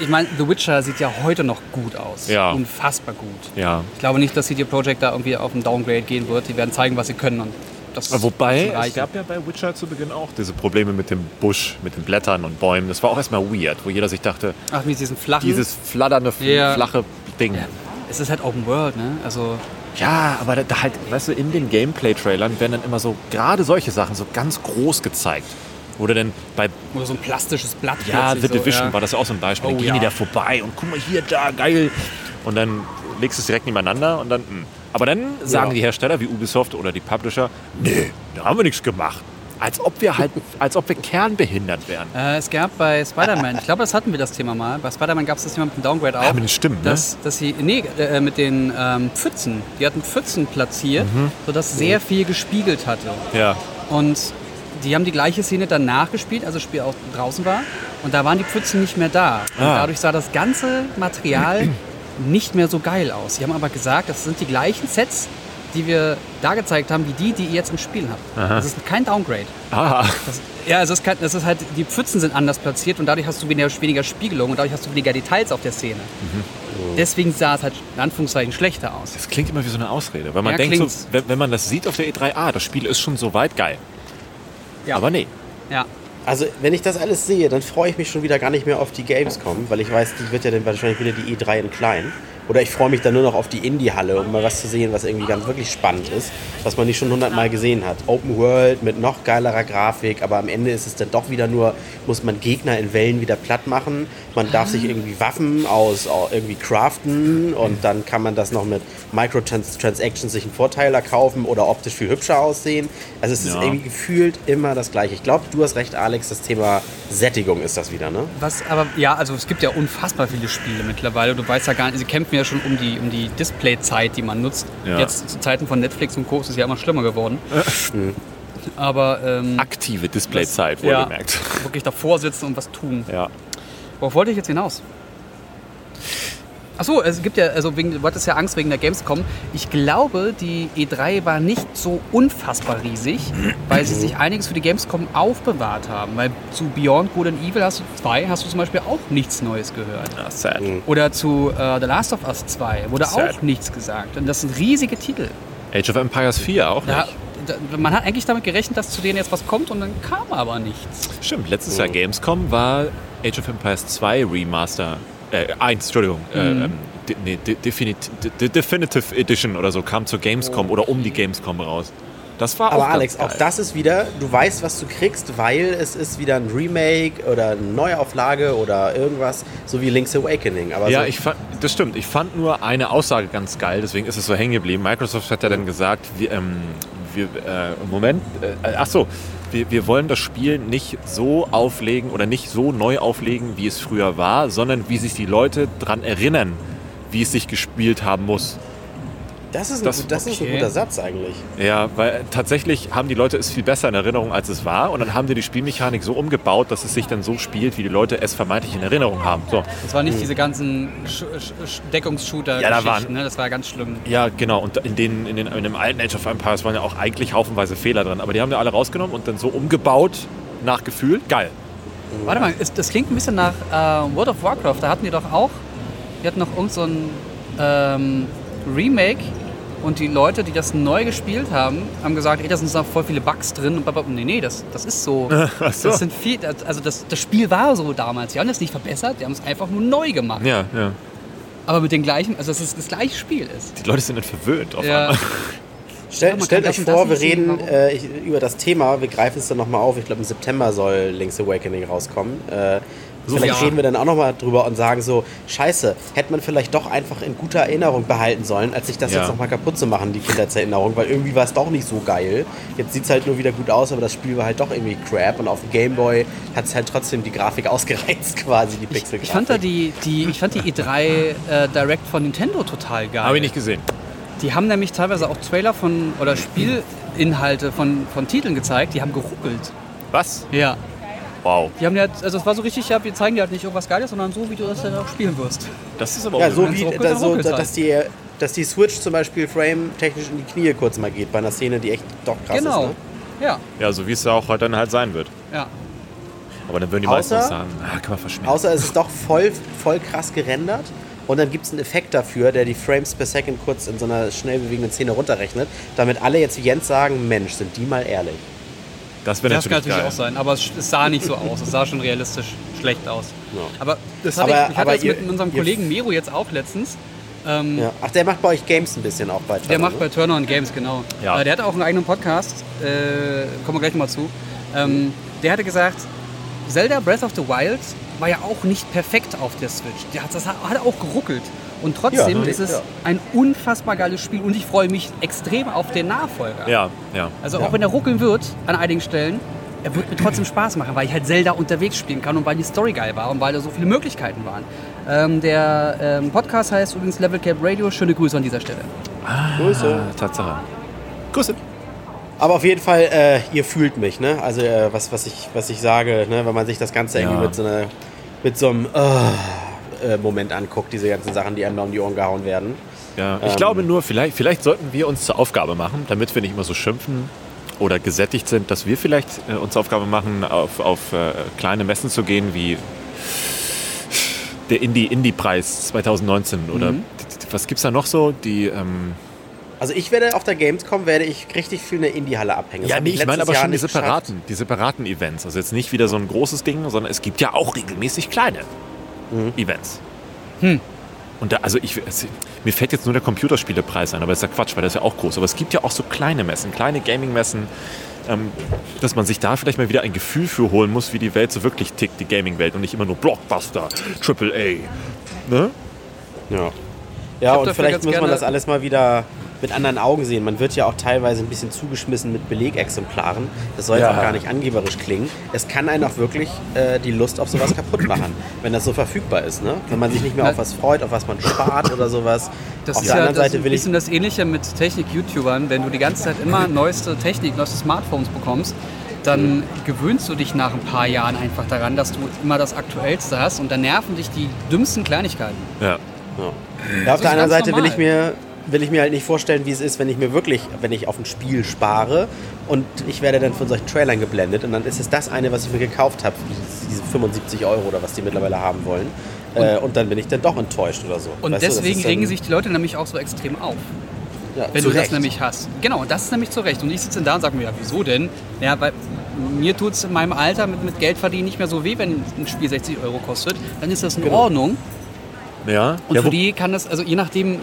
ich meine, The Witcher sieht ja heute noch gut aus. Ja. Unfassbar gut. Ja. Ich glaube nicht, dass CD Projekt da irgendwie auf einen Downgrade gehen wird. Die werden zeigen, was sie können und das Wobei, es gab ja bei Witcher zu Beginn auch diese Probleme mit dem Busch, mit den Blättern und Bäumen. Das war auch erstmal weird, wo jeder sich dachte, Ach, mit diesen flachen. dieses flatternde, Ja. flache Ding. ja, es ist halt Open World, ne? Also Ja, aber da, da halt, weißt du, in den Gameplay-Trailern werden dann immer so, gerade solche Sachen so ganz groß gezeigt. Oder denn bei oder so ein plastisches Blatt. ja, The plötzlich so, Division ja. war das ja auch so ein Beispiel. Oh, dann gehen ja. die da vorbei und guck mal hier, da, geil. Und dann legst du es direkt nebeneinander und dann. Mh. Aber dann sagen Ja. die Hersteller wie Ubisoft oder die Publisher, nee, da haben wir nichts gemacht. Als ob wir halt, als ob wir kernbehindert wären. Äh, es gab bei Spider-Man, ich glaube, das hatten wir das Thema mal. Bei Spider-Man gab es das Thema mit dem Downgrade auch. Ja, mit den Stimmen, ne? dass, dass sie, nee, äh, mit den ähm, Pfützen. Die hatten Pfützen platziert, Mhm. sodass sehr viel gespiegelt hatte. Ja. Und die haben die gleiche Szene danach gespielt, also das Spiel auch draußen war. Und da waren die Pfützen nicht mehr da. Und Ah. dadurch sah das ganze Material nicht mehr so geil aus. Sie haben aber gesagt, das sind die gleichen Sets, die wir da gezeigt haben, wie die, die ihr jetzt im Spiel habt. Das ist kein Downgrade. Ah, Das, ja, es ist, kein, es ist halt, die Pfützen sind anders platziert und dadurch hast du weniger, weniger Spiegelung und dadurch hast du weniger Details auf der Szene. Deswegen sah es halt in Anführungszeichen schlechter aus. das klingt immer wie so eine Ausrede. Weil man Ja, denkt, so, wenn, wenn man das sieht auf der E3, ah, das Spiel ist schon so weit geil. Ja. Aber nee. Ja. Also, wenn ich das alles sehe, dann freue ich mich schon wieder gar nicht mehr auf die Gamescom, weil ich weiß, die wird ja dann wahrscheinlich wieder die E3 in klein. Oder ich freue mich dann nur noch auf die Indie-Halle, um mal was zu sehen, was irgendwie ganz wirklich spannend ist, was man nicht schon hundertmal gesehen hat. Open World mit noch geilerer Grafik, aber am Ende ist es dann doch wieder nur, muss man Gegner in Wellen wieder platt machen. Man darf sich irgendwie Waffen aus irgendwie craften und dann kann man das noch mit Microtransactions sich einen Vorteil erkaufen oder optisch viel hübscher aussehen. Also es ist Ja. irgendwie gefühlt immer das gleiche. Ich glaube, du hast recht, Alex, das Thema Sättigung ist das wieder, ne? Was aber, ja, also es gibt ja unfassbar viele Spiele mittlerweile. Du weißt ja gar nicht, sie kämpfen ja schon um die, um die Displayzeit, die man nutzt. Ja. Jetzt zu Zeiten von Netflix und Co. ist es ja immer schlimmer geworden. aber ähm, Aktive Displayzeit, ja, wohlgemerkt. wirklich davor sitzen und was tun. Ja. Worauf wollte ich jetzt hinaus? Achso, es gibt ja, also wegen, du hattest ja Angst wegen der Gamescom. Ich glaube, die E3 war nicht so unfassbar riesig, weil sie sich einiges für die Gamescom aufbewahrt haben. Weil zu Beyond Good and Evil hast du 2 hast du zum Beispiel auch nichts Neues gehört. Ah, sad. Oder zu äh, The Last of Us 2 wurde Sad. auch nichts gesagt. Und das sind riesige Titel. Age of Empires 4 auch nicht. da, man hat eigentlich damit gerechnet, dass zu denen jetzt was kommt und dann kam aber nichts. Stimmt, letztes Jahr Gamescom war Age of Empires 2 Remaster. Äh, 1, Entschuldigung. Äh, Mhm. ähm, nee, de, Definit, de, de Definitive Edition oder so kam zur Gamescom oder um die Gamescom raus. Das war Aber auch Alex, geil. auch das ist wieder, du weißt, was du kriegst, weil es ist wieder ein Remake oder eine Neuauflage oder irgendwas, so wie Link's Awakening. Aber Ja, so, ich fand, das stimmt. Ich fand nur eine Aussage ganz geil, deswegen ist es so hängen geblieben. Microsoft hat ja dann gesagt, wir, ähm, wir äh, Moment, äh, ach so, wir, wir wollen das Spiel nicht so auflegen oder nicht so neu auflegen, wie es früher war, sondern wie sich die Leute dran erinnern, wie es sich gespielt haben muss. Das ist, ein, das- gut- das ist ein okay. guter Satz eigentlich. Ja, weil tatsächlich haben die Leute es viel besser in Erinnerung, als es war. Und dann haben die die Spielmechanik so umgebaut, dass es sich dann so spielt, wie die Leute es vermeintlich in Erinnerung haben. So. Das war nicht diese ganzen Sch Sch Deckungsshooter Ja, da waren- ne? Das war ganz schlimm. Ja, genau. Und in, den, in, den, in dem alten Age of Empires waren ja auch eigentlich haufenweise Fehler drin. Aber die haben wir alle rausgenommen und dann so umgebaut nach Gefühl. Geil. Warte mal, das klingt ein bisschen nach äh, World of Warcraft. Da hatten die doch auch, die hatten noch irgend so ein ähm, Remake und die Leute, die das neu gespielt haben, haben gesagt, ey, da sind noch voll viele Bugs drin. Und nee, nee, das, das ist so. So. Das sind viel, also das, das Spiel war so damals. Die haben das nicht verbessert, die haben es einfach nur neu gemacht. Ja, ja. Aber mit den gleichen, also dass es das gleiche Spiel ist. Die Leute sind dann verwöhnt auf Ja. einmal. Stell, Ja, stellt euch vor, wir nicht reden äh, über das Thema, wir greifen es dann nochmal auf. Ich glaube, im September soll Link's Awakening rauskommen. Äh, vielleicht ja. reden wir dann auch nochmal drüber und sagen so, scheiße, hätte man vielleicht doch einfach in guter Erinnerung behalten sollen, als sich das Ja. jetzt nochmal kaputt zu machen, die Kindheitserinnerung, weil irgendwie war es doch nicht so geil. Jetzt sieht es halt nur wieder gut aus, aber das Spiel war halt doch irgendwie crap und auf dem Gameboy hat es halt trotzdem die Grafik ausgereizt quasi, die Pixelgrafik. Ich fand da die, die, ich fand die E3 äh, Direct von Nintendo total geil. Habe ich nicht gesehen. Die haben nämlich teilweise auch Trailer von oder Spielinhalte von, von Titeln gezeigt, die haben geruckelt. Was? Ja. Wow. Die haben ja, also es war so richtig, ja, wir zeigen dir halt nicht irgendwas Geiles, sondern so, wie du das dann auch spielen wirst. Das ist aber Ja, auch so wenn's wie, ruckelt, da, so, da, dass, die, dass die Switch zum Beispiel frame-technisch in die Knie kurz mal geht, bei einer Szene, die echt doch krass genau. ist. Ne? Ja, Ja, so wie es ja auch heute dann halt sein wird. ja. Aber dann würden die Außer- meisten sagen, ah, kann man verschmelzen. Außer es ist doch voll, voll krass gerendert und dann gibt es einen Effekt dafür, der die Frames per Second kurz in so einer schnell bewegenden Szene runterrechnet, damit alle jetzt wie Jens sagen, Mensch, sind die mal ehrlich. Das Das kann natürlich, natürlich geil. auch sein, aber es, es sah nicht so aus. Es sah schon realistisch schlecht aus. Ja. Aber das hatte Aber- ich, ich hatte aber das ihr- mit unserem Kollegen Mero jetzt auch letztens. Ähm, Ja. Ach, der macht bei euch Games ein bisschen auch bei Der Turner, macht bei ne? Turner und Games, genau. Ja. Äh, der hat auch einen eigenen Podcast, äh, kommen wir gleich nochmal zu. Ähm, der hatte gesagt, Zelda Breath of the Wild war ja auch nicht perfekt auf der Switch. Der hat, das hat auch geruckelt. Und trotzdem Ja, ist es ja. ein unfassbar geiles Spiel und ich freue mich extrem auf den Nachfolger. Ja, ja. Also Ja. auch wenn er ruckeln wird an einigen Stellen, er wird mir trotzdem Spaß machen, weil ich halt Zelda unterwegs spielen kann und weil die Story geil war und weil da so viele Möglichkeiten waren. Ähm, der ähm, Podcast heißt übrigens Level Cap Radio. Schöne Grüße an dieser Stelle. Grüße. Ah, Tatsache. Grüße. Aber auf jeden Fall, äh, ihr fühlt mich, ne? Also äh, was, was, ich, was ich sage, ne? wenn man sich das Ganze irgendwie mit so einer, mit so einem, äh, Moment anguckt, diese ganzen Sachen, die einem da um die Ohren gehauen werden. Ja, ich Ähm. glaube nur, vielleicht, vielleicht sollten wir uns zur Aufgabe machen, damit wir nicht immer so schimpfen oder gesättigt sind, dass wir vielleicht äh, uns zur Aufgabe machen, auf, auf äh, kleine Messen zu gehen, wie der Indie- Indie-Preis 2019 oder Mhm. was gibt's da noch so? Die, ähm, Also ich werde auf der Gamescom werde ich richtig viel in der Indie-Halle abhängen. Das ja, nee, ich meine aber Jahr schon die geschafft. separaten, die separaten Events. Also jetzt nicht wieder so ein großes Ding, sondern es gibt ja auch regelmäßig kleine Mhm. Events. Und da, also ich, es, mir fällt jetzt nur der Computerspielepreis ein, aber das ist ja Quatsch, weil das ist ja auch groß. Aber es gibt ja auch so kleine Messen, kleine Gaming-Messen, ähm, dass man sich da vielleicht mal wieder ein Gefühl für holen muss, wie die Welt so wirklich tickt, die Gaming-Welt und nicht immer nur Blockbuster, Triple A. Ne? Ja, ja und vielleicht muss man das alles mal wieder mit anderen Augen sehen. Man wird ja auch teilweise ein bisschen zugeschmissen mit Belegexemplaren. Das soll jetzt Ja. auch gar nicht angeberisch klingen. Es kann einen auch wirklich äh, die Lust auf sowas kaputt machen, wenn das so verfügbar ist. Ne? Wenn man sich nicht mehr auf was freut, auf was man spart oder sowas. Das auf ist der ja anderen das Seite ein will ich bisschen das Ähnliche mit Technik-YouTubern. Wenn du die ganze Zeit immer neueste Technik, neueste Smartphones bekommst, dann gewöhnst du dich nach ein paar Jahren einfach daran, dass du immer das Aktuellste hast und dann nerven dich die dümmsten Kleinigkeiten. Ja. Ja, ja auf der anderen Seite will normal. ich, mir, will ich mir halt nicht vorstellen, wie es ist, wenn ich mir wirklich, wenn ich auf ein Spiel spare und ich werde dann von solchen Trailern geblendet und dann ist es das eine, was ich mir gekauft habe, diese 75 Euro oder was die mittlerweile haben wollen. äh, und dann bin ich dann doch enttäuscht oder so. Und Weißt du, das deswegen dann- regen sich die Leute nämlich auch so extrem auf. ja, Wenn du das Recht. nämlich hast. Genau, das ist nämlich zu Recht. Und ich sitze dann da und sage mir, ja, wieso denn? Ja, weil mir tut es in meinem Alter mit, mit Geld verdienen nicht mehr so weh, wenn ein Spiel 60 Euro kostet. Dann ist das in Genau. Ordnung. Ja. Und ja, für die kann das, also je nachdem,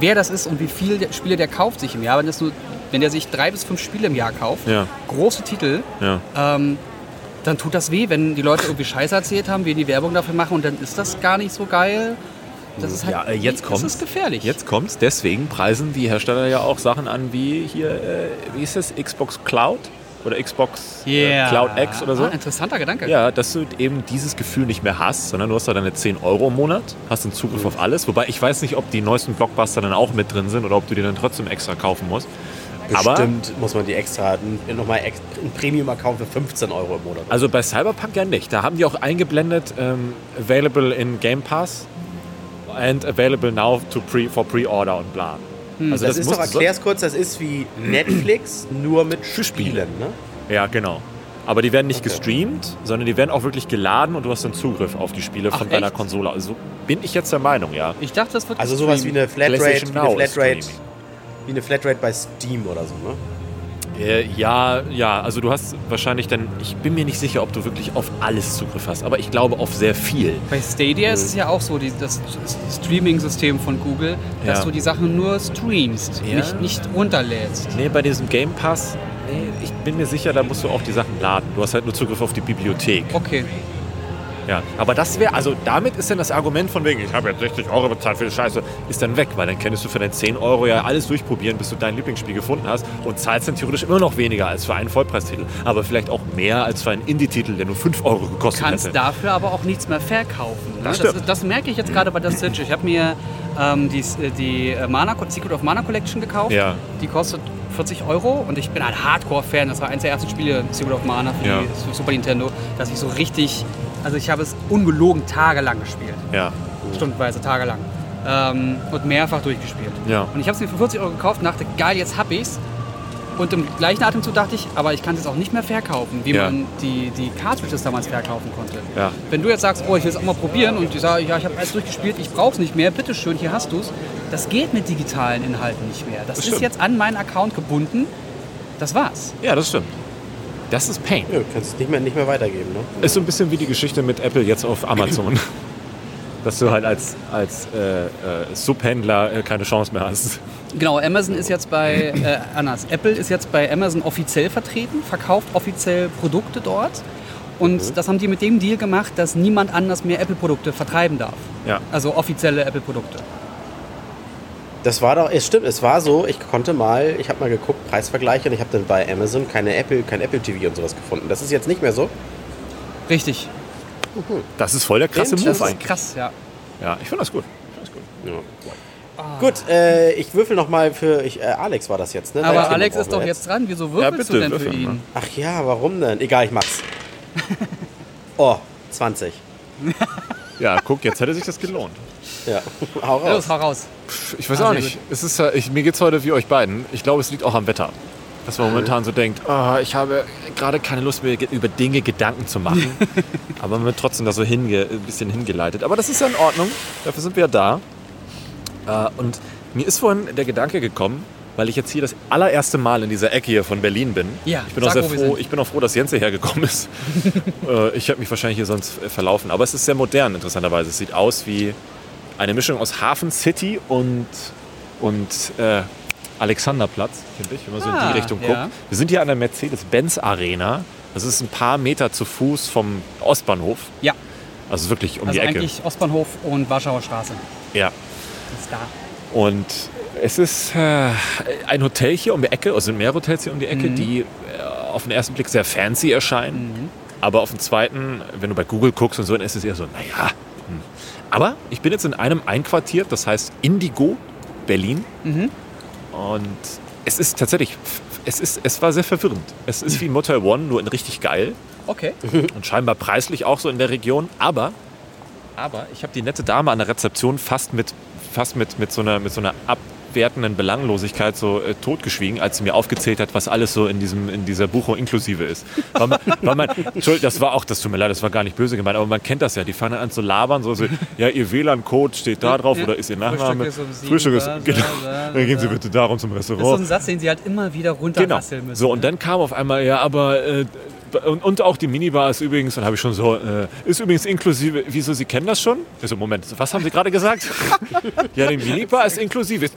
wer das ist und wie viel der Spiele der kauft sich im Jahr, wenn, das nur, wenn der sich drei bis fünf Spiele im Jahr kauft, Ja. große Titel, ja. ähm, dann tut das weh, wenn die Leute irgendwie Scheiße erzählt haben, wir die Werbung dafür machen und dann ist das gar nicht so geil. Das ist halt, Ja, äh, jetzt das kommt's. ist gefährlich. Jetzt kommt's. Deswegen preisen die Hersteller ja auch Sachen an wie hier, äh, wie ist das, Xbox Cloud oder Xbox äh, Yeah. Cloud X oder so. Ah, interessanter Gedanke. Ja, dass du eben dieses Gefühl nicht mehr hast, sondern du hast da deine 10 Euro im Monat, hast den Zugriff auf alles. Wobei ich weiß nicht, ob die neuesten Blockbuster dann auch mit drin sind oder ob du die dann trotzdem extra kaufen musst. Aber Bestimmt muss man die extra, nochmal einen Premium-Account für 15 Euro im Monat. also bei Cyberpunk ja nicht. Da haben die auch eingeblendet, ähm, available in Game Pass and available now to pre, for pre-order und bla. Also das, ist muss- doch, erklär's kurz, das ist wie Netflix, nur mit Spielen. Ne? Ja, genau. Aber die werden nicht Okay. gestreamt, sondern die werden auch wirklich geladen und du hast dann Zugriff auf die Spiele von Ach, deiner echt? Konsole. Also bin ich jetzt der Meinung, ja. Ich dachte, das wird Also sowas wie eine Flatrate, wie eine ist Flatrate, wie eine Flatrate bei Steam oder so. Ne? Äh, ja, ja, also du hast wahrscheinlich dann, ich bin mir nicht sicher, ob du wirklich auf alles Zugriff hast, aber ich glaube auf sehr viel. Bei Stadia ist es ja auch so, die, das Streaming-System von Google, dass Ja. du die Sachen nur streamst, Ja. nicht, nicht runterlädst. Nee, bei diesem Game Pass, nee, ich bin mir sicher, da musst du auch die Sachen laden. Du hast halt nur Zugriff auf die Bibliothek. Okay. Ja, aber das wäre, also damit ist dann das Argument von wegen, ich habe jetzt 60 Euro bezahlt für die Scheiße, ist dann weg, weil dann könntest du für deine 10 Euro ja alles durchprobieren, bis du dein Lieblingsspiel gefunden hast und zahlst dann theoretisch immer noch weniger als für einen Vollpreistitel, aber vielleicht auch mehr als für einen Indie-Titel, der nur 5 Euro gekostet kannst hätte. dafür aber auch nichts mehr verkaufen. Ne? Das Das, das, merke ich jetzt gerade bei der Switch. Ich habe mir ähm, die, die äh, Mana, Secret of Mana Collection gekauft. Ja. Die kostet 40 Euro und ich bin ein Hardcore-Fan. Das war eines der ersten Spiele, Secret of Mana für, Ja. Super Nintendo, dass ich so richtig, also ich habe es ungelogen tagelang gespielt. Ja, Stundenweise, tagelang. Ähm, und mehrfach durchgespielt. Ja. Und ich habe es mir für 40 Euro gekauft und dachte, geil, jetzt hab ich's. Und im gleichen Atemzug dachte ich, aber ich kann es jetzt auch nicht mehr verkaufen, wie Ja. man die, die Cartridges damals verkaufen konnte. Ja. Wenn du jetzt sagst, oh, ich will es auch mal probieren und ich sage, ja, ich habe alles durchgespielt, ich brauche es nicht mehr, bitteschön, hier hast du es. Das geht mit digitalen Inhalten nicht mehr. Das, Das ist stimmt. jetzt an meinen Account gebunden. Das war's. ja, das stimmt. Das ist Pain. Ja, du kannst es nicht mehr, nicht mehr weitergeben. Ne? Ist so ein bisschen wie die Geschichte mit Apple jetzt auf Amazon. Dass du halt als, als äh, äh, Subhändler äh, keine Chance mehr hast. Genau, Amazon ist jetzt bei, äh, anders, Apple ist jetzt bei Amazon offiziell vertreten, verkauft offiziell Produkte dort. Und das haben die mit dem Deal gemacht, dass niemand anders mehr Apple-Produkte vertreiben darf. Ja. Also offizielle Apple-Produkte. Das war doch, es stimmt, es war so, ich konnte mal, ich habe mal geguckt, Preisvergleiche und ich habe dann bei Amazon keine Apple, kein Apple TV und sowas gefunden. Das ist jetzt nicht mehr so. Richtig. Das ist voll der krasse Move Das ist eigentlich. krass, ja. Ja, ich finde das gut. Ich find das gut. Ja. Gut, äh, ich würfel nochmal für, ich, äh, Alex war das jetzt, ne? Aber Alex ist doch jetzt dran. Wieso würfelst bitte, du denn für würfel mal. ihn? Ach ja, warum denn? Egal, ich mach's. Oh, 20. Ja, guck, jetzt hätte sich das gelohnt. Ja, hau raus. Los, hau raus. Ich weiß Ah, auch sehr nicht. Es ist, äh, ich, mir geht es heute wie euch beiden. Ich glaube, es liegt auch am Wetter. Dass man momentan so denkt, ah, ich habe gerade keine Lust mehr, über Dinge Gedanken zu machen. Aber man wird trotzdem da so hinge, ein bisschen hingeleitet. Aber das ist ja in Ordnung. Dafür sind wir ja da. Äh, und mir ist vorhin der Gedanke gekommen, weil ich jetzt hier das allererste Mal in dieser Ecke hier von Berlin bin. Ja, ich bin auch sag, sehr wo wir froh. Ich bin auch froh, dass Jens hierher gekommen ist. Äh, ich habe mich wahrscheinlich hier sonst äh, verlaufen. Aber es ist sehr modern, interessanterweise. Es sieht aus wie eine Mischung aus Hafen City und, und äh, Alexanderplatz, finde ich, wenn man so in Ah, die Richtung ja. guckt. Wir sind hier an der Mercedes-Benz Arena. Das ist ein paar Meter zu Fuß vom Ostbahnhof. Ja, Also wirklich um also die Ecke. eigentlich Ostbahnhof und Warschauer Straße. Ja. Ist da. Und es ist äh, ein Hotel hier um die Ecke, es sind mehr Hotels hier um die Ecke, die äh, auf den ersten Blick sehr fancy erscheinen. Aber auf den zweiten, wenn du bei Google guckst und so, dann ist es eher so, naja. Hm. Aber ich bin jetzt in einem einquartiert, das heißt Indigo, Berlin. Und es ist tatsächlich, es, ist, es war sehr verwirrend. Es ist wie Motel One, nur in richtig geil. Okay. Und scheinbar preislich auch so in der Region. Aber, aber ich habe die nette Dame an der Rezeption fast mit, fast mit, mit, so, einer, mit so einer abwertenden Belanglosigkeit so äh, totgeschwiegen, als sie mir aufgezählt hat, was alles so in, diesem, in dieser Buchung inklusive ist. Weil man, weil man, Entschuldigung, das war auch, das tut mir leid, das war gar nicht böse gemeint, aber man kennt das ja. Die fangen an zu labern, so, so ja, ihr WLAN-Code steht da drauf oder ist ihr Nachname. Frühstück ist um Frühstück ist, da, genau. da, da, Dann gehen Sie bitte darum zum Das ist so Restaurant. ein Satz, den sie halt immer wieder Genau. runterrasseln müssen. So, und dann kam auf einmal, ja, aber. Äh, und, und auch die Minibar ist übrigens, dann habe ich schon so, äh, ist übrigens inklusive. Wieso, Sie kennen das schon? Ich so, Moment, was haben Sie gerade gesagt? ja, die Minibar ist inklusive.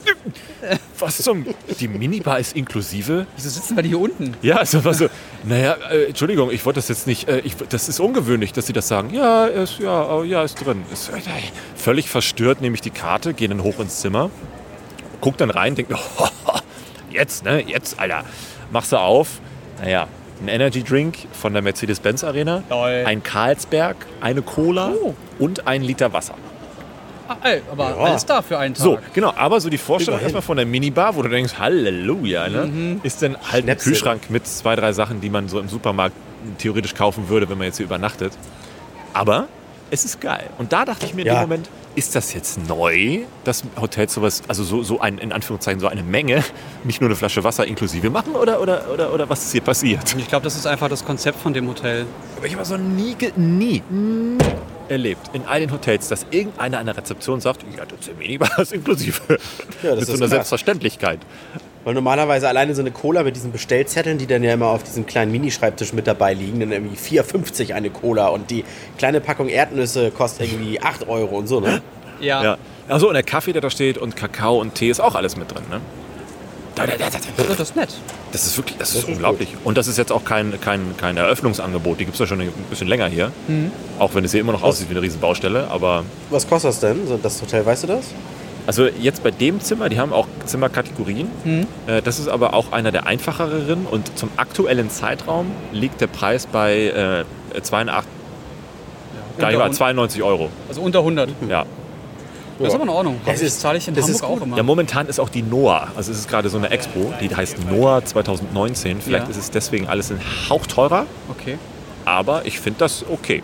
Was zum. Die Minibar ist inklusive? Wieso sitzen wir die hier unten? Ja, also war so, naja, äh, Entschuldigung, ich wollte das jetzt nicht, äh, ich, das ist ungewöhnlich, dass Sie das sagen. Ja, ist, ja, oh, ja, ist drin. Ist, äh, völlig verstört nehme ich die Karte, gehe dann hoch ins Zimmer, guck dann rein, denke, oh, jetzt, ne, jetzt, Alter, machst du auf. Naja, ein Energy Drink von der Mercedes-Benz Arena, Toll. ein Carlsberg, eine Cola Oh. und ein Liter Wasser. Ah, ey, aber Ja. alles da für einen Tag. So, genau, aber so die Vorstellung erstmal von der Minibar, wo du denkst, Halleluja, ne? ist dann halt ein Schnäpse. Kühlschrank mit zwei, drei Sachen, die man so im Supermarkt theoretisch kaufen würde, wenn man jetzt hier übernachtet. Aber es ist geil. Und da dachte ich mir in Ja. dem Moment, ist das jetzt neu, dass Hotels sowas, also so, so ein, in Anführungszeichen so eine Menge, nicht nur eine Flasche Wasser inklusive machen oder, oder, oder, oder was ist hier passiert? Ich glaube, das ist einfach das Konzept von dem Hotel. Aber ich habe so nie, ge- nie, nie erlebt in all den Hotels, dass irgendeiner an der Rezeption sagt, ja, das ist Minibar ist inklusive. Ja, das Mit ist so einer krass. Selbstverständlichkeit. Weil normalerweise alleine so eine Cola mit diesen Bestellzetteln, die dann ja immer auf diesem kleinen Minischreibtisch mit dabei liegen, dann irgendwie 4,50 eine Cola und die kleine Packung Erdnüsse kostet irgendwie 8 Euro und so, ne? Ja. Ja. Achso, und der Kaffee, der da steht, und Kakao und Tee ist auch alles mit drin, ne? Das ist nett. Das ist wirklich, das ist Das ist unglaublich. Und das ist jetzt auch kein, kein, kein Eröffnungsangebot. Die gibt es ja schon ein bisschen länger hier. Auch wenn es hier immer noch aussieht wie eine riesen Baustelle. Aber Was kostet das denn, das Hotel, weißt du das? Also jetzt bei dem Zimmer, die haben auch Zimmerkategorien. Äh, Das ist aber auch einer der einfacheren. Und zum aktuellen Zeitraum liegt der Preis bei äh, 82, gar nicht Unter wahr, hun- 92 Euro. Also unter 100. Ja. Das ist aber in Ordnung. Das Das ist- zahle ich in das Hamburg ist auch immer. Ja, momentan ist auch die NOAA, also es ist gerade so eine Expo, die heißt NOAA 2019. Vielleicht Ja. ist es deswegen alles ein Hauch teurer, Okay. aber ich finde das okay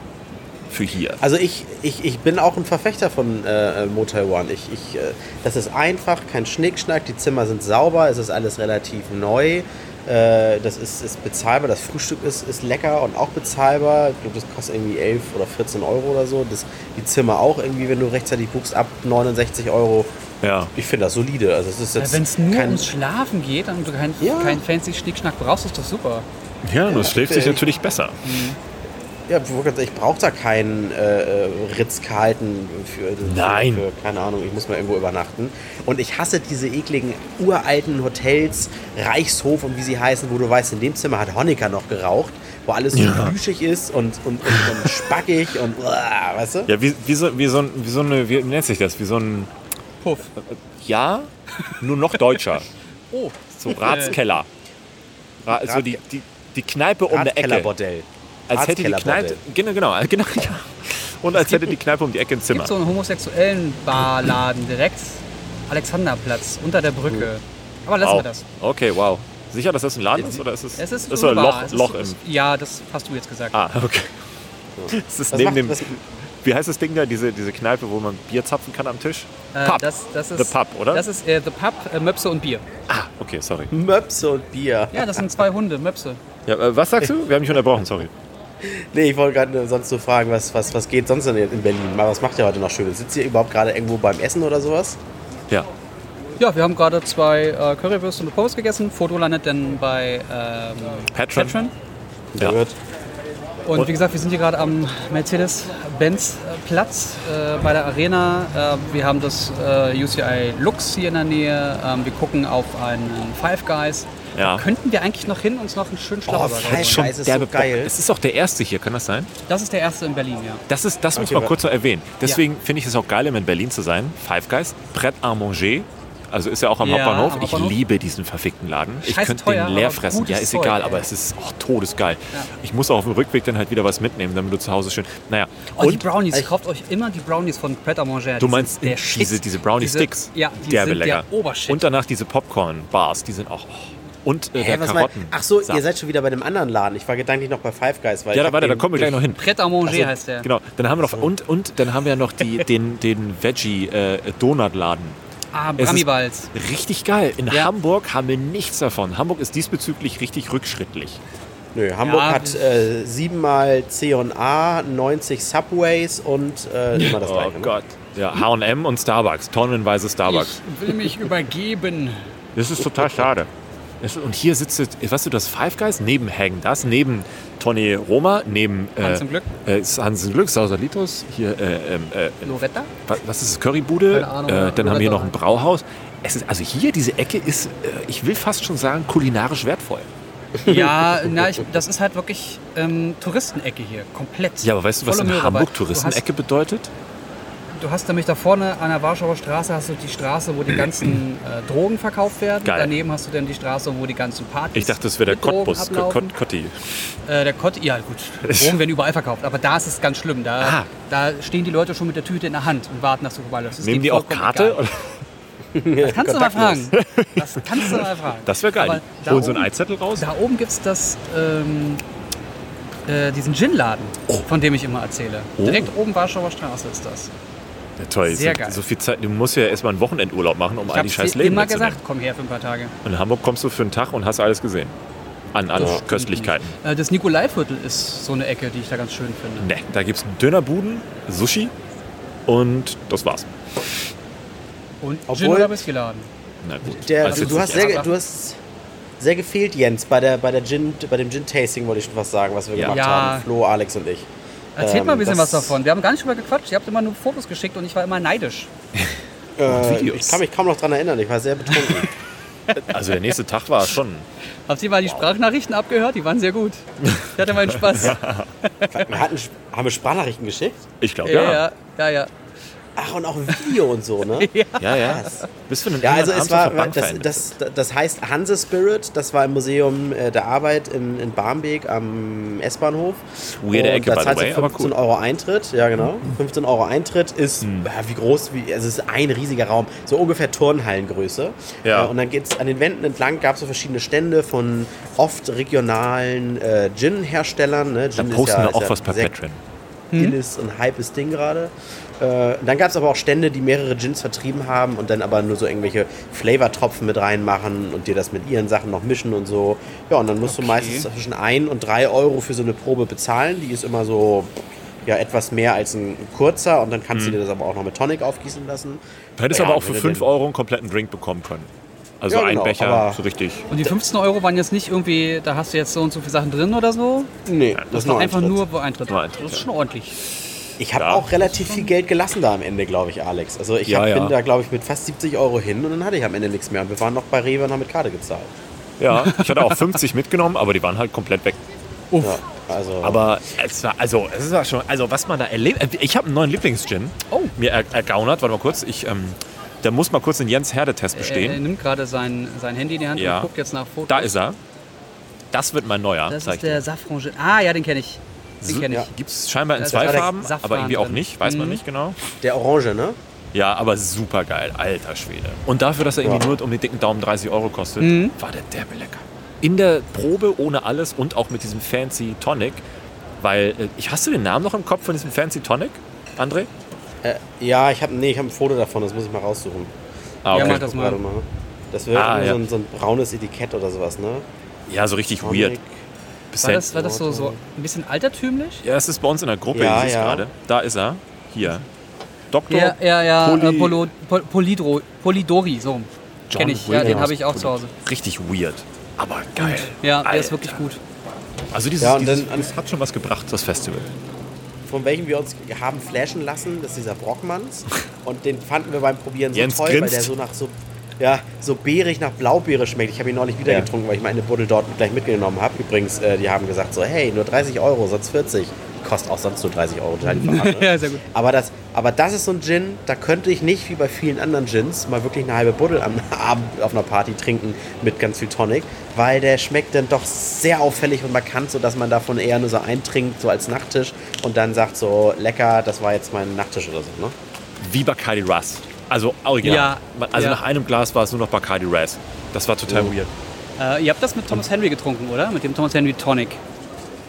für hier. Also ich, ich, ich bin auch ein Verfechter von äh, Motel One. Ich, ich, äh, das ist einfach, kein Schnickschnack, die Zimmer sind sauber, es ist alles relativ neu. Äh, das ist, ist bezahlbar, das Frühstück ist, ist lecker und auch bezahlbar. Ich glaube, das kostet irgendwie 11 oder 14 Euro oder so. Das, die Zimmer auch irgendwie, wenn du rechtzeitig buchst, ab 69 Euro. Ja. Ich finde das solide. Also es ist jetzt Wenn es nur kein, ums Schlafen geht und du keinen Ja. kein fancy Schnickschnack brauchst, ist das super. Ja, nur es schläft sich ich- natürlich besser. Ja, ich brauche da keinen äh, äh, Ritz-Carlton für, Nein. für, keine Ahnung, ich muss mal irgendwo übernachten. Und ich hasse diese ekligen uralten Hotels, Reichshof und wie sie heißen, wo du weißt, in dem Zimmer hat Honecker noch geraucht, wo alles so Ja. plüschig ist und, und, und, und spackig und weißt du? Ja, wie, wie, so, wie, so, ein- wie so eine, wie nennt sich das? Wie so ein, Puff. ja, nur noch deutscher. Oh. So Ratskeller. Ra also die, die, die Kneipe um die Ecke. Ratskellerbordell. Als hätte die Kneipe, genau, genau, genau, ja. Und als hätte die Kneipe um die Ecke Es Zimmer. gibt so einen homosexuellen Barladen direkt. Alexanderplatz, unter der Brücke. Aber lassen wir Wow. das. Okay, wow. Sicher, dass das ein Laden ist oder ist es, Es ist, ist so ein Loch. Es ist Loch im. Ja, das hast du jetzt gesagt. Ah, okay. Es ist Was neben macht, dem. was, Wie heißt das Ding da? Diese, diese Kneipe, wo man Bier zapfen kann am Tisch? Äh, Pub. Das, das ist, The Pub, oder? Das ist äh, The Pub, äh, Möpse und Bier. ah, okay, sorry. Möpse und Bier. Ja, das sind zwei Hunde, Möpse. Ja, äh, was sagst du? Wir haben dich unterbrochen, sorry. Nee, ich wollte gerade sonst nur fragen, was, was, was geht sonst denn in Berlin? Was macht ihr heute noch Schönes? Sitzt ihr überhaupt gerade irgendwo beim Essen oder sowas? Ja. Ja, wir haben gerade zwei äh, Currywürste und Pommes gegessen. Foto landet dann bei ähm, Patron. Patron. Ja. Und wie gesagt, wir sind hier gerade am Mercedes-Benz-Platz äh, bei der Arena. Äh, wir haben das äh, UCI Lux hier in der Nähe. Ähm, wir gucken auf einen Five Guys. Ja. Könnten wir eigentlich noch hin und uns noch einen schönen Oh, Schlapper Five Schon ist derbe so geil. Es ist auch der erste hier, kann das sein? Das ist der erste in Berlin, ja. Das, ist, das muss Okay, man wa- kurz noch erwähnen. Deswegen finde ich es auch geil, immer in Berlin zu sein. Five Guys, Pret à Manger. Also ist ja auch am Ja, Hauptbahnhof. am Ich Hauptbahnhof. liebe diesen verfickten Laden. Ich Scheiß könnte teuer, den leer fressen. Ja, ist Zeug, egal, ey. aber es ist auch todesgeil. Ja. Ich muss auch auf dem Rückweg dann halt wieder was mitnehmen, damit du zu Hause schön. Naja. Oh, die Und Brownies. Ich- Kauft euch immer die Brownies von Pret à Manger. du Die meinst diese, diese Brownie-Sticks? Ja, die Derbe sind lecker. der Obershit. Und danach diese Popcorn-Bars, die sind auch. Oh. Und äh, Hä, der was mein, Karotten. ach so, Saft. ihr seid schon wieder bei dem anderen Laden. Ich war gedanklich noch bei Five Guys. Weil Ja, da, warte, da kommen wir gleich noch hin. Pret à Manger Also, heißt der. Genau, dann haben wir noch und und dann haben wir noch die, den den Veggie äh. Ah, Es ist- Bramibals. Richtig geil. In Ja. Hamburg haben wir nichts davon. Hamburg ist diesbezüglich richtig rückschrittlich. Nö, Hamburg Ja, hat äh, siebenmal C&A, 90 Subways und äh, immer das Oh gleiche. Ne? Gott. Ja, H&M und Starbucks, tonnenweise Starbucks. Ich will mich übergeben. Das ist total schade. Und hier sitzt, jetzt- weißt du, das Five Guys neben Hagen, das neben Tony Roma, neben äh, Hans im Glück. äh, Hans im Glück, Sausalitos, hier äh, ähm, äh, Loretta? wa- was ist das, Currybude? Keine Ahnung. Äh, dann haben wir hier noch ein Loretta. Brauhaus. Es ist, also hier, diese Ecke ist, äh, ich will fast schon sagen, kulinarisch wertvoll. Ja, na, ich, das ist halt wirklich ähm, Touristenecke hier. Komplett. Ja, aber weißt du, was in Hamburg Touristenecke bedeutet? Du hast, nämlich da vorne an der Warschauer Straße hast du die Straße, wo die ganzen äh, Drogen verkauft werden. Geil. Daneben hast du dann die Straße, wo die ganzen Partys Ich dachte, das wäre der Cottbus, Cotti. Äh, der Kott, ja gut, Drogen werden überall verkauft, aber da ist es ganz schlimm. Da, Ah. da stehen die Leute schon mit der Tüte in der Hand und warten, dass du vorbeiläufst. Nehmen die auch Karte? Das kannst du mal fragen. Das kannst du mal fragen. Das wäre geil. Holen so einen oben- Eizettel raus? Da oben gibt es das, ähm, äh, diesen Gin-Laden, von dem ich immer erzähle. Oh. Direkt oben Warschauer Straße ist das. Ja, toll. Sehr so, geil. so viel Zeit. Du musst ja erstmal einen Wochenendurlaub machen, um Ich all habe die scheiß dir Läden immer gesagt, komm her für ein paar Tage. Und in Hamburg kommst du für einen Tag und hast alles gesehen. An, an Ja. Köstlichkeiten. Äh, das Nikolaiviertel ist so eine Ecke, die ich da ganz schön finde. Ne, da gibt es Dönerbuden, Sushi und das war's. Und Obwohl- Gin oder Whisky-Laden. Na gut. Der, Also du, hast sehr, du hast sehr gefehlt, Jens, bei, der, bei, der Gin, bei dem Gin-Tasting, wollte ich schon fast sagen, was wir Ja. gemacht Ja. haben. Flo, Alex und ich. Erzählt Ähm, mal ein bisschen das- was davon. Wir haben gar nicht drüber gequatscht. Ihr habt immer nur Fotos geschickt und ich war immer neidisch. Äh, Videos. ich kann mich kaum noch daran erinnern, ich war sehr betrunken. Also der nächste Tag war schon. Habt ihr mal die Sprachnachrichten abgehört? Die waren sehr gut. Ich hatte meinen Spaß. wir hatten, haben wir Sprachnachrichten geschickt? Ich glaube, ja, ja. ja, ja, ja. Ach, und auch ein Video und so, ne? Ja, ja. Bist du denn Ja, also es war, das, das, das heißt Hanse Spirit, das war im Museum äh, der Arbeit in, in Barmbek am S-Bahnhof. Weirde Und Ecke, da zahlst du way, aber 15 cool. Euro Eintritt, ja genau. 15 Euro Eintritt ist, Hm. ja, wie groß, wie, also es ist ein riesiger Raum, so ungefähr Turnhallengröße. Ja. Äh, und dann geht's an den Wänden entlang, gab es so verschiedene Stände von oft regionalen äh, Gin-Herstellern. Ne? Da Gin ist posten ja- wir ist auch ja was per Patreon. Innes und hypes Ding gerade. Äh, dann gab es aber auch Stände, die mehrere Gins vertrieben haben und dann aber nur so irgendwelche Flavor-Tropfen mit reinmachen und dir das mit ihren Sachen noch mischen und so. Ja, und dann musst du meistens zwischen 1 und 3 Euro für so eine Probe bezahlen. Die ist immer so ja, etwas mehr als ein kurzer und dann kannst du dir das aber auch noch mit Tonic aufgießen lassen. Du hättest Ja, aber auch für wenn du 5 den- Euro einen kompletten Drink bekommen können. Also Ja, ein genau, Becher, aber- so richtig. Und die 15 Euro waren jetzt nicht irgendwie, da hast du jetzt so und so viele Sachen drin oder so. Nee, Das ist war nur einfach Eintritt. nur wo Eintritt. Das ist schon ordentlich. Ich habe Ja. auch relativ viel Geld gelassen da am Ende, glaube ich, Alex. Also ich Ja, hab, ja. bin da, glaube ich, mit fast 70 Euro hin und dann hatte ich am Ende nichts mehr. Und wir waren noch bei Rewe und haben mit Karte gezahlt. Ja, ich hatte auch 50 mitgenommen, aber die waren halt komplett weg. Uff. Ja, also Aber es war, also, es war schon, also was man da erlebt. Ich habe einen neuen Lieblingsgin Oh. mir er, ergaunert. Warte mal kurz, ich, ähm, da muss mal kurz den Jens Herde-Test Er, er bestehen. nimmt gerade sein, sein Handy in die Hand Ja. und guckt jetzt nach Fotos. Da ist er. Das wird mein neuer. Das ist der Saffron Gin. Ah, ja, den kenne ich. Den kenne ich. ja. Gibt es scheinbar in zwei Farben, aber irgendwie auch nicht, weiß man Mhm. nicht genau. der Orange, ne? Ja, aber super geil, alter Schwede. Und dafür, dass er irgendwie Ja. nur um den dicken Daumen 30 Euro kostet, Mhm. war der derbe lecker. In der Probe ohne alles und auch mit diesem fancy Tonic, weil, äh, ich hast du den Namen noch im Kopf von diesem fancy Tonic? André? Äh, ja, ich habe nee, ich hab ein Foto davon, das muss ich mal raussuchen. Ah, Ja, okay. mach das mal. Warte mal. Das wäre Ah, irgendwie ja. so, ein, so ein braunes Etikett oder sowas, ne? Ja, so richtig Tonic. weird. War das, war das so, so ein bisschen altertümlich? Ja, es ist bei uns in der Gruppe, Ja, ich ja. gerade. Da ist er. Hier. Dr. Ja, ja, ja. Poly- äh, Polo, Pol, Polidro, Polidori, so. Kenne ich, ja, den Williams habe ich auch zu Hause. Richtig weird. Aber geil. Ja, der ist Alter. wirklich gut. Also dieses, Ja, und dieses dann- das hat schon was gebracht, das Festival. Von welchem wir uns haben flashen lassen, das ist dieser Brockmanns. Und den fanden wir beim Probieren so Jens toll, weil grinst. der so nach so, ja, so beerig nach Blaubeere schmeckt. Ich habe ihn neulich wieder Ja. getrunken, weil ich meine Buddel dort gleich mitgenommen habe. Übrigens, äh, die haben gesagt so, hey, nur 30 Euro, sonst 40. Kostet auch sonst nur 30 Euro. Verhandlung. Ja, sehr gut. Aber das, aber das ist so ein Gin, da könnte ich nicht wie bei vielen anderen Gins mal wirklich eine halbe Buddel am Abend auf einer Party trinken mit ganz viel Tonic, weil der schmeckt dann doch sehr auffällig und markant, sodass man davon eher nur so eintrinkt, so als Nachtisch und dann sagt so, lecker, das war jetzt mein Nachtisch oder so. Ne? Wie Bacardi Ras. Also original. Ja, Also ja. nach einem Glas war es nur noch Bacardi Ras. Das war total Oh. weird. Äh, ihr habt das mit Thomas Henry getrunken, oder? Mit dem Thomas Henry Tonic.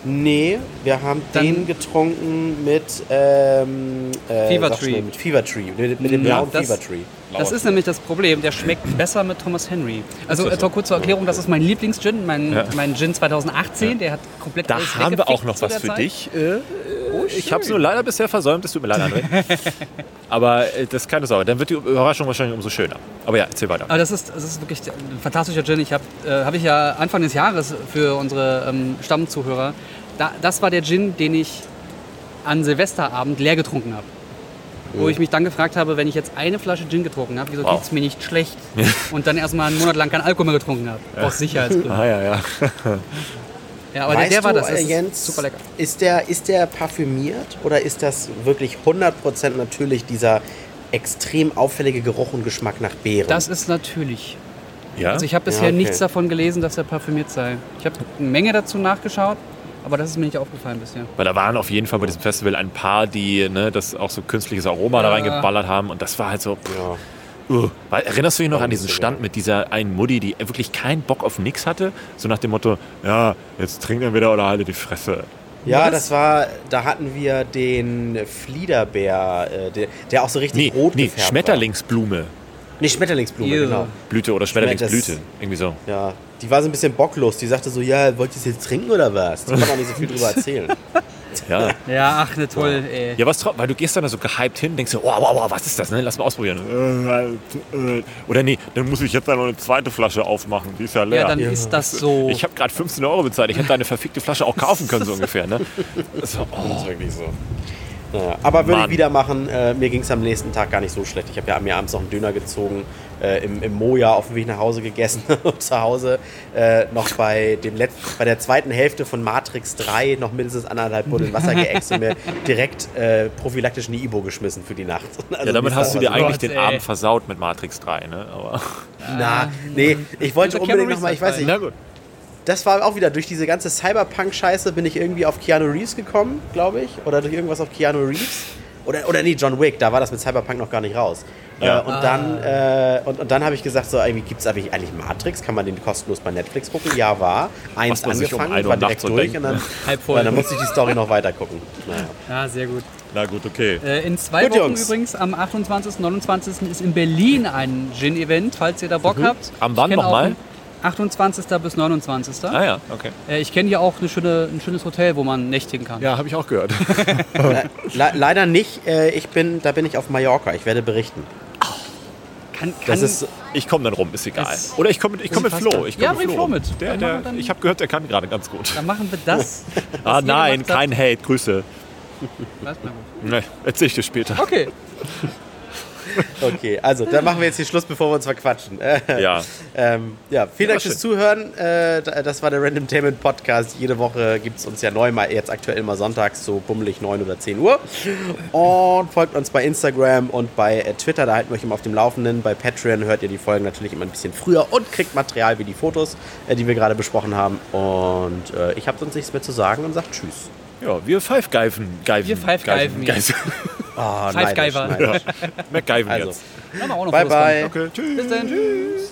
Nee, wir haben Dann- den getrunken mit ähm, äh, Fever Tree. schnell, Mit Fever Tree, mit, mit dem Ja, blauen das- Fever Tree. Das ist nämlich das Problem, der schmeckt besser mit Thomas Henry. Also äh, so? kurz zur Erklärung, das ist mein Lieblingsgin, mein, Ja. mein Gin 2018, der hat komplett Da alles haben wir auch noch was für Zeit. dich. Äh, ich habe es nur leider bisher versäumt, es tut mir leid, André. Aber äh, das ist keine Sorge, dann wird die Überraschung wahrscheinlich umso schöner. Aber ja, erzähl weiter. Aber das ist, das ist wirklich ein fantastischer Gin. Ich habe äh, hab ich ja Anfang des Jahres für unsere ähm, Stammzuhörer, da, das war der Gin, den ich an Silvesterabend leer getrunken habe. Wo ich mich dann gefragt habe, wenn ich jetzt eine Flasche Gin getrunken habe, wieso Wow. geht es mir nicht schlecht? Und dann erstmal einen Monat lang kein Alkohol mehr getrunken habe. Aus Sicherheitsgründen. Ah, ja, ja. Ja, aber der, weißt der war du, das. äh, das ist Jens, super lecker. Ist der, ist der parfümiert oder ist das wirklich 100% natürlich dieser extrem auffällige Geruch und Geschmack nach Beeren? Das ist natürlich. ja? Also ich habe bisher Ja, okay. nichts davon gelesen, dass er parfümiert sei. Ich habe eine Menge dazu nachgeschaut, aber das ist mir nicht aufgefallen bisher. Weil da waren auf jeden Fall bei diesem Festival ein paar, die ne, das auch so künstliches Aroma da Ja. reingeballert haben. Und das war halt so. ja. Uh. Weil, erinnerst du dich noch an diesen Stand mit dieser einen Mutti, die wirklich keinen Bock auf nix hatte? So nach dem Motto, ja, jetzt trink dann wieder oder halte die Fresse. Ja, Was? das war, da hatten wir den Fliederbär, äh, der, der auch so richtig Nee, rot nee gefärbt Schmetterlingsblume. war. Nee, Schmetterlingsblume, Ew. genau. Blüte oder Schmetterlingsblüte. Irgendwie so. Ja, die war so ein bisschen bocklos. Die sagte so, ja, wollt ihr es jetzt trinken oder was? Die kann auch nicht so viel drüber erzählen. Ja. Ja, ach, ne toll, ey. Ja, was weil du gehst dann so gehypt hin, denkst du, oh, wow, wow, was ist das, ne? Lass mal ausprobieren. Oder nee, dann muss ich jetzt dann noch eine zweite Flasche aufmachen, die ist ja leer. Ja, dann ist das so. ich habe gerade 15 Euro bezahlt, ich hätte deine verfickte Flasche auch kaufen können, so ungefähr, ne? So, oh. Das ist wirklich so. Naja, aber würde ich wieder machen. Äh, mir ging es am nächsten Tag gar nicht so schlecht. Ich habe ja mir abends noch einen Döner gezogen, äh, im, im Moja auf dem Weg nach Hause gegessen und zu Hause äh, noch bei, dem Letz bei der zweiten Hälfte von Matrix 3 noch mindestens anderthalb Buddeln Wasser geäxt und mir direkt äh, prophylaktisch eine Ibo geschmissen für die Nacht. Also Ja, damit hast du dir eigentlich Gott, den ey. Abend versaut mit Matrix 3, ne? Aber, Na, nee, ich wollte unbedingt nochmal, ich weiß nicht, na gut. das war auch wieder durch diese ganze Cyberpunk-Scheiße bin ich irgendwie auf Keanu Reeves gekommen, glaube ich. Oder durch irgendwas auf Keanu Reeves. Oder, oder nee, John Wick, da war das mit Cyberpunk noch gar nicht raus. Ja. Äh, und, dann, äh, und, und dann habe ich gesagt, so, irgendwie gibt es eigentlich Matrix? Kann man den kostenlos bei Netflix gucken? Ja, war. Eins um angefangen, Uhr war direkt durch und dann? Halb voll. ja, dann musste ich die Story noch weiter gucken. Naja. Ja, sehr gut. Na gut, okay. Äh, in zwei Gut, Wochen Jungs. übrigens, am 28. 29. ist in Berlin ein Gin-Event, falls ihr da Bock habt. Mhm. Am Ich wann nochmal? Einen 28. bis 29. Ah ja, okay. Äh, ich kenne hier auch eine schöne, ein schönes Hotel, wo man nächtigen kann. Ja, habe ich auch gehört. Le leider nicht. Äh, ich bin, da bin ich auf Mallorca. Ich werde berichten. Kann, kann, Das ist, Ich komme dann rum, ist egal. Oder ich komme mit, ich komm mit Flo. Ich komm Ja, mit bring Flo. Flo mit. Der, der, ich habe gehört, der kann gerade ganz gut. dann machen wir das. Ah nein, kein Hate, Grüße. Was? Na gut. Ne, erzähl ich dir später. Okay. okay, also dann machen wir jetzt hier Schluss, bevor wir uns verquatschen. Ja. Ähm, ja, vielen Ja, Dank fürs Zuhören. Äh, da- das war der Random Tainment Podcast. Jede Woche gibt es uns ja neu, mal jetzt aktuell mal sonntags, so bummelig 9 oder 10 Uhr. Und folgt uns bei Instagram und bei äh, Twitter, da halten wir euch immer auf dem Laufenden. Bei Patreon hört ihr die Folgen natürlich immer ein bisschen früher und kriegt Material wie die Fotos, äh, die wir gerade besprochen haben. Und äh, ich habe sonst nichts mehr zu sagen und sagt Tschüss. Ja, wir Five-Geifen. Geifen, Wir Five-Geifen Geifen. Oh, Five Geiver. neidisch. MacGyven Also, jetzt. Bye bye. Okay, tschüss. Bis dann. Tschüss.